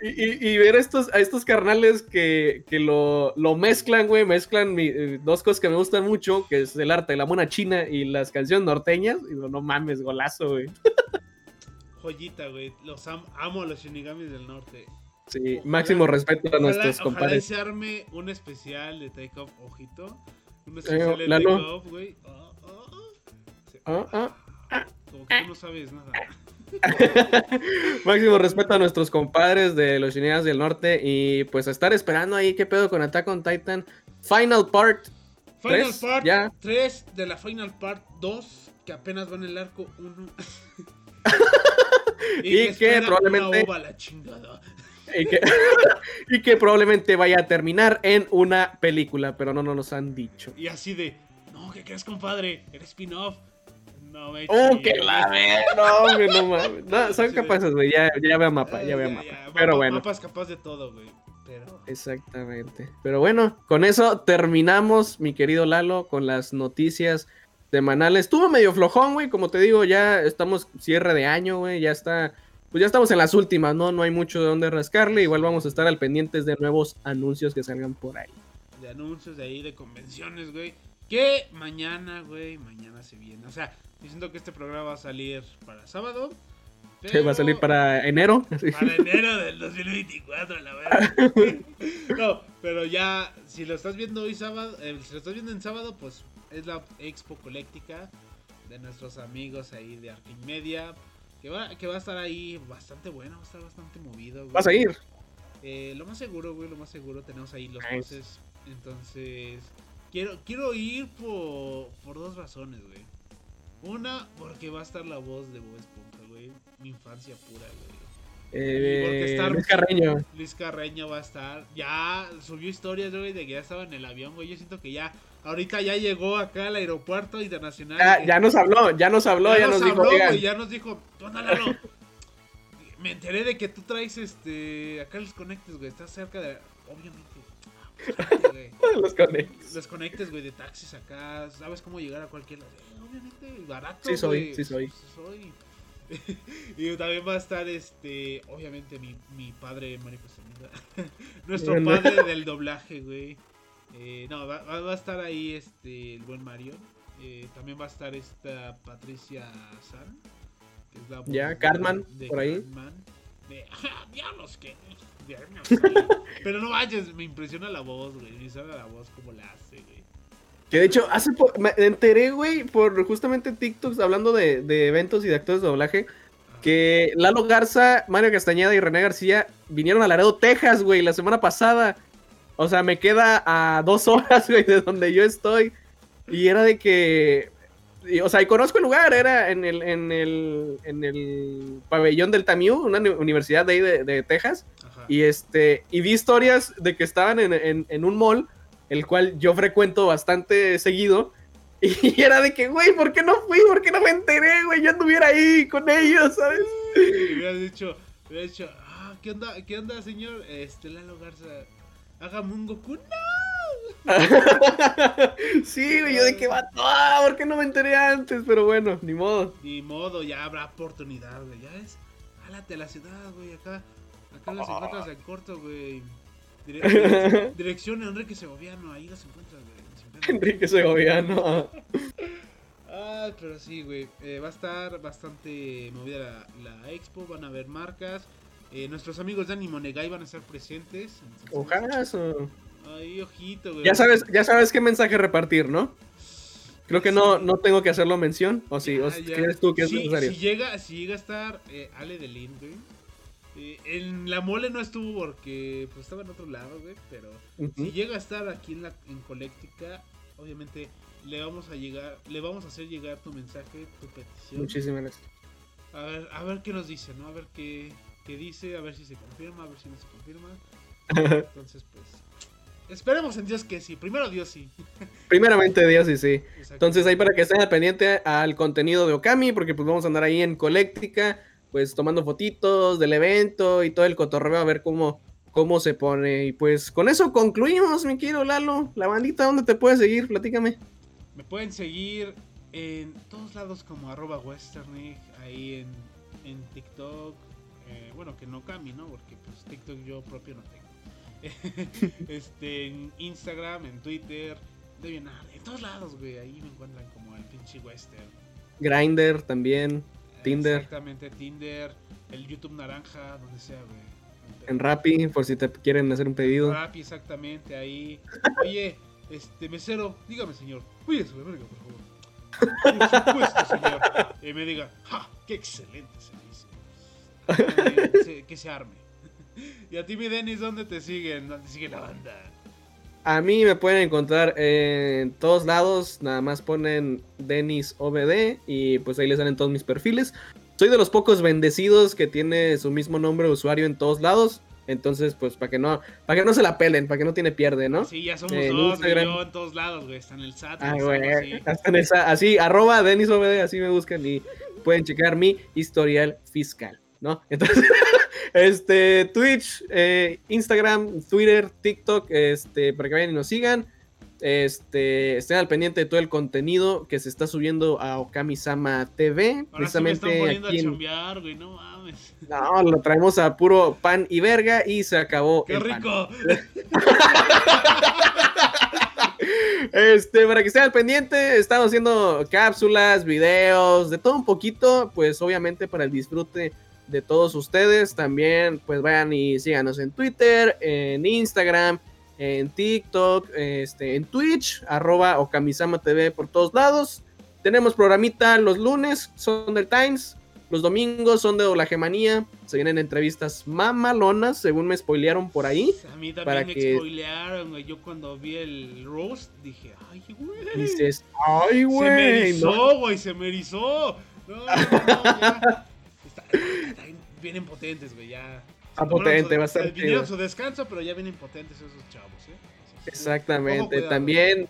A: Y, y, ver estos, a estos carnales que, que lo, lo, mezclan, güey, mezclan eh, dos cosas que me gustan mucho, que es el arte de la mona china y las canciones norteñas, y digo, no mames, golazo, güey.
B: Joyita, güey, los amo a los shinigamis del norte.
A: Sí, máximo respeto a nuestros compadres.
B: Se arme un especial de Take Off, ojito. Un especial de Take Off, güey. Oh, oh, oh. Como que tú no sabes nada. [LAUGHS]
A: Máximo respeto a nuestros compadres de los chineas del norte y pues a estar esperando ahí qué pedo con Attack on Titan. Final Part.
B: Final Part ya. 3 de la Final Part 2 que apenas va en el arco 1. [LAUGHS] [LAUGHS]
A: y, y que probablemente...
B: la chingada. [LAUGHS]
A: y, que, probablemente vaya a terminar en una película, pero no, nos han dicho.
B: Y así de, no, ¿qué crees, compadre? Eres spin-off. No me
A: ¡Oh, que la No, no mames. No, [LAUGHS] son capaces, güey. Ya, ya veo mapa, ya veo mapa. pero bueno.
B: Mapa es capaz de todo, güey. Pero...
A: Exactamente. Pero bueno, con eso terminamos, mi querido Lalo, con las noticias semanales. Estuvo medio flojón, güey. Como te digo, ya estamos cierre de año, güey. Ya está pues ya estamos en las últimas, ¿no? No hay mucho de dónde rascarle. Igual vamos a estar al pendientes de nuevos anuncios que salgan por ahí.
B: De anuncios de ahí, de convenciones, güey. Que mañana, güey, mañana se viene. O sea, diciendo que este programa va a salir para sábado.
A: Pero... va a salir para enero.
B: Para enero del 2024, la verdad. [LAUGHS] no, pero ya, si lo estás viendo hoy sábado, eh, si lo estás viendo en sábado, pues es la Expo Coléctica de nuestros amigos ahí de Arquimedia. Que va, que va a estar ahí bastante bueno, va a estar bastante movido. Güey.
A: ¿Vas a ir?
B: Eh, lo más seguro, güey, lo más seguro. Tenemos ahí los voces. Entonces, quiero, quiero ir por, por dos razones, güey. Una, porque va a estar la voz de Bob Esponja, güey. Mi infancia pura, güey.
A: Eh, Luis Carreño.
B: Luis Carreño va a estar. Ya subió historias, güey, de que ya estaba en el avión, güey. Yo siento que ya Ahorita ya llegó acá al aeropuerto internacional.
A: Ya, ya nos habló, ya nos habló, ya, nos, dijo.
B: ya nos dijo, Lalo? [LAUGHS] Me enteré de que tú traes este acá los conectes, güey. Estás cerca de. Obviamente. [LAUGHS]
A: los conectes.
B: Los conectes, güey, de taxis acá. Sabes cómo llegar a cualquier lado. Obviamente, barato.
A: Sí, soy, sí, soy.
B: soy. [LAUGHS] y también va a estar este. Obviamente, mi, mi padre Mario Nuestro padre del doblaje, güey. Eh, no, va, va- a estar ahí este el buen Mario. Eh, también va a estar esta Patricia San. Que es la
A: Ya, Cartman,
B: de
A: por ahí.
B: Cartman. De, "Ja, [LAUGHS] diablos que. diablos, sí". Pero no vayas, me impresiona la voz, güey. Me impresiona la voz como la hace, güey.
A: Que de hecho, hace po- me enteré, güey, por justamente TikToks hablando de, de eventos y de actores de doblaje,
B: Ajá.
A: que Lalo Garza, Mario Castañeda y René García vinieron a Laredo, Texas, güey, la semana pasada. O sea, me queda a dos [LAUGHS] horas, güey, de donde yo estoy. Y era de que. y, o sea, y conozco el lugar, era en el, en el, en el pabellón del TAMIU, una uni- universidad de ahí de, de Texas.
B: Ajá.
A: Y este, y vi historias de que estaban en, en- en un mall, el cual yo frecuento bastante seguido. [LAUGHS] Y era de que, güey, ¿por qué no fui? ¿Por qué no me enteré, güey? Yo anduviera ahí con ellos, ¿sabes?
B: Le hubieras dicho, hubieras dicho, ah, ¿qué onda, qué onda, señor? Este, Lalo Garza, hágame un Goku. ¡No! [LAUGHS]
A: sí, güey, yo de que va, ah, ¿por qué no me enteré antes? Pero bueno, ni modo.
B: Ni modo, ya habrá oportunidad, güey. Ya es, jálate a la ciudad, güey. Acá, acá los encuentras en corto, güey. Dire- dire- [LAUGHS] dirección Enrique Segoviano, ahí los encuentras, güey.
A: Enrique Segoviano.
B: Ah, pero sí, güey. eh, va a estar bastante movida la, la expo. Van a haber marcas. Eh, nuestros amigos de Animo Negai van a estar presentes. entonces-
A: Ojazo.
B: Ay, ojito, güey.
A: Ya sabes, ya sabes qué mensaje repartir, ¿no? Creo que no, no tengo que hacerlo mención. O sí, o. ¿crees tú que es necesario?
B: Si llega, si llega a estar eh, Ale de Lin, güey. eh, en la mole no estuvo porque pues estaba en otro lado, güey. Pero si llega a estar aquí en la en Colectica, obviamente le vamos a llegar, le vamos a hacer llegar tu mensaje, tu petición.
A: Muchísimas gracias.
B: A ver, a ver qué nos dice, ¿no? A ver qué, qué dice, a ver si se confirma, a ver si no se confirma. Entonces, pues. Esperemos en Dios que sí. Primero Dios sí.
A: Primeramente Dios y sí.
B: Exacto.
A: Entonces ahí para que estén al pendiente al contenido de Okami, porque pues vamos a andar ahí en Colectica, pues tomando fotitos del evento y todo el cotorreo a ver cómo, cómo se pone. Y pues con eso concluimos, mi querido Lalo. La bandita, ¿dónde te puedes seguir? Platícame.
B: Me pueden seguir en todos lados como arroba westernig, ahí en, en TikTok. Eh, bueno, que no cambie, ¿no? Porque pues TikTok yo propio no tengo. [LAUGHS] este, en Instagram, en Twitter, DeviantArt, en todos lados, güey. Ahí me encuentran como el pinche western.
A: Grinder también, Tinder.
B: Exactamente, Tinder, el YouTube naranja, donde sea, güey.
A: en Rappi, por si te quieren hacer un pedido.
B: Rappi, exactamente, ahí. Oye, este, mesero, dígame, señor, cuídese verga, por favor. Por supuesto, señor. [LAUGHS] Y me diga, ¡ja! ¡Qué excelente servicio! [LAUGHS] Se- que se arme. [LAUGHS] Y a ti, mi Denis, ¿dónde te siguen? ¿Dónde sigue la banda?
A: A mí me pueden encontrar en todos lados, nada más ponen Denis OBD y pues ahí les salen todos mis perfiles. Soy de los pocos bendecidos que tiene su mismo nombre de usuario en todos lados, entonces pues para que no para que no se la pelen, para que no tiene pierde, ¿no?
B: Sí, ya somos
A: En
B: dos, güey,
A: Instagram.
B: yo en todos lados, güey. Está en el SAT,
A: Ah, güey, hasta en esa- así, arroba Denis así me buscan y pueden checar mi historial fiscal, ¿no? Entonces, [LAUGHS] este, Twitch, eh, Instagram, Twitter, TikTok, este, para que vayan y nos sigan. Este, estén al pendiente de todo el contenido que se está subiendo a Okami-sama TV.
B: Ahora sí me
A: precisamente
B: están a
A: aquí en-
B: chambear, güey, no mames.
A: No, lo traemos a puro pan y verga y se acabó.
B: ¡Qué
A: el pan.
B: rico! [LAUGHS]
A: Este, para que estén al pendiente, estamos haciendo cápsulas, videos, de todo un poquito, pues obviamente para el disfrute de todos ustedes. También, pues vayan y síganos en Twitter, en Instagram, en TikTok, este, en Twitch, arroba Okamisama TV por todos lados. Tenemos programita los lunes, son del Times. Los domingos son de Doblajemanía. Se vienen entrevistas mamalonas, según me spoilearon por ahí.
B: A mí también
A: para
B: me
A: que-
B: spoilearon, güey. Yo cuando vi el roast dije, ay, güey.
A: Dices, ay,
B: se me
A: güey. ¿no?
B: erizó, güey, se me erizó. No, no, no, ya. [LAUGHS] Vienen potentes, güey, ya. Tomaron
A: potente,
B: su-
A: va a estar
B: Vinieron su descanso, pero ya vienen potentes esos chavos, ¿eh?
A: Exactamente. También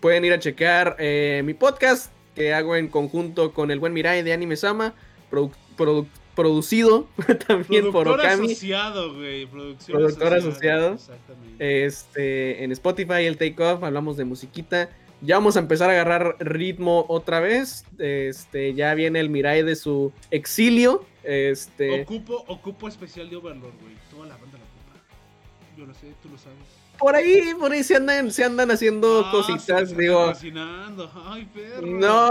A: pueden ir a checar eh, mi podcast que hago en conjunto con el buen Mirai de Anime Sama, produ- produ- producido [LAUGHS] también por Okami.
B: asociado, güey.
A: Productor asociado.
B: Exactamente.
A: Este, en Spotify, el Take Off, hablamos de musiquita. Ya vamos a empezar a agarrar ritmo otra vez. Este, ya viene el Mirai de su exilio. Este,
B: Ocupo, ocupo especial de Overlord, güey. Toda la banda la ocupa. Yo lo sé, tú lo sabes.
A: Por ahí, por ahí se andan, se andan haciendo
B: Ah,
A: cositas, digo.
B: Ay, perro.
A: No,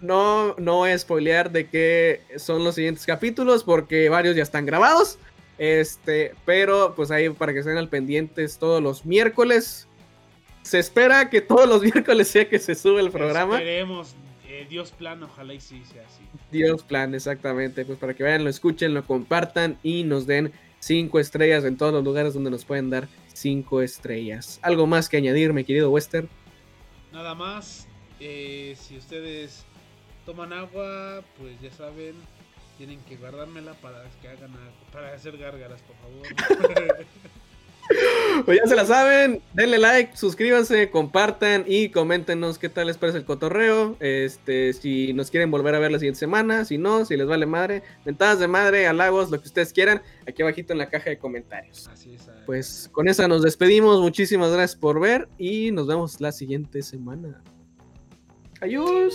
A: no, no voy a spoilear de qué son los siguientes capítulos porque varios ya están grabados. Este, pero pues ahí para que estén al pendientes todos los miércoles. Se espera que todos los [LAUGHS] miércoles sea que se sube el programa.
B: Esperemos. eh, Dios plan, ojalá y sí sea así.
A: Dios plan, exactamente. Pues para que vayan, lo escuchen, lo compartan y nos den cinco estrellas en todos los lugares donde nos pueden dar cinco estrellas. ¿Algo más que añadir, mi querido Wester?
B: Nada más, eh, si ustedes toman agua, pues ya saben, tienen que guardármela para que hagan para hacer gárgaras, por favor. [LAUGHS] [LAUGHS] [LAUGHS]
A: Pues ya se la saben, denle like, suscríbanse, compartan y coméntenos qué tal les parece el cotorreo. Este, si nos quieren volver a ver la siguiente semana, si no, si les vale madre, ventadas de madre, halagos, lo que ustedes quieran, aquí abajito en la caja de comentarios.
B: Así es.
A: Pues con esa nos despedimos, muchísimas gracias por ver y nos vemos la siguiente semana. Adiós.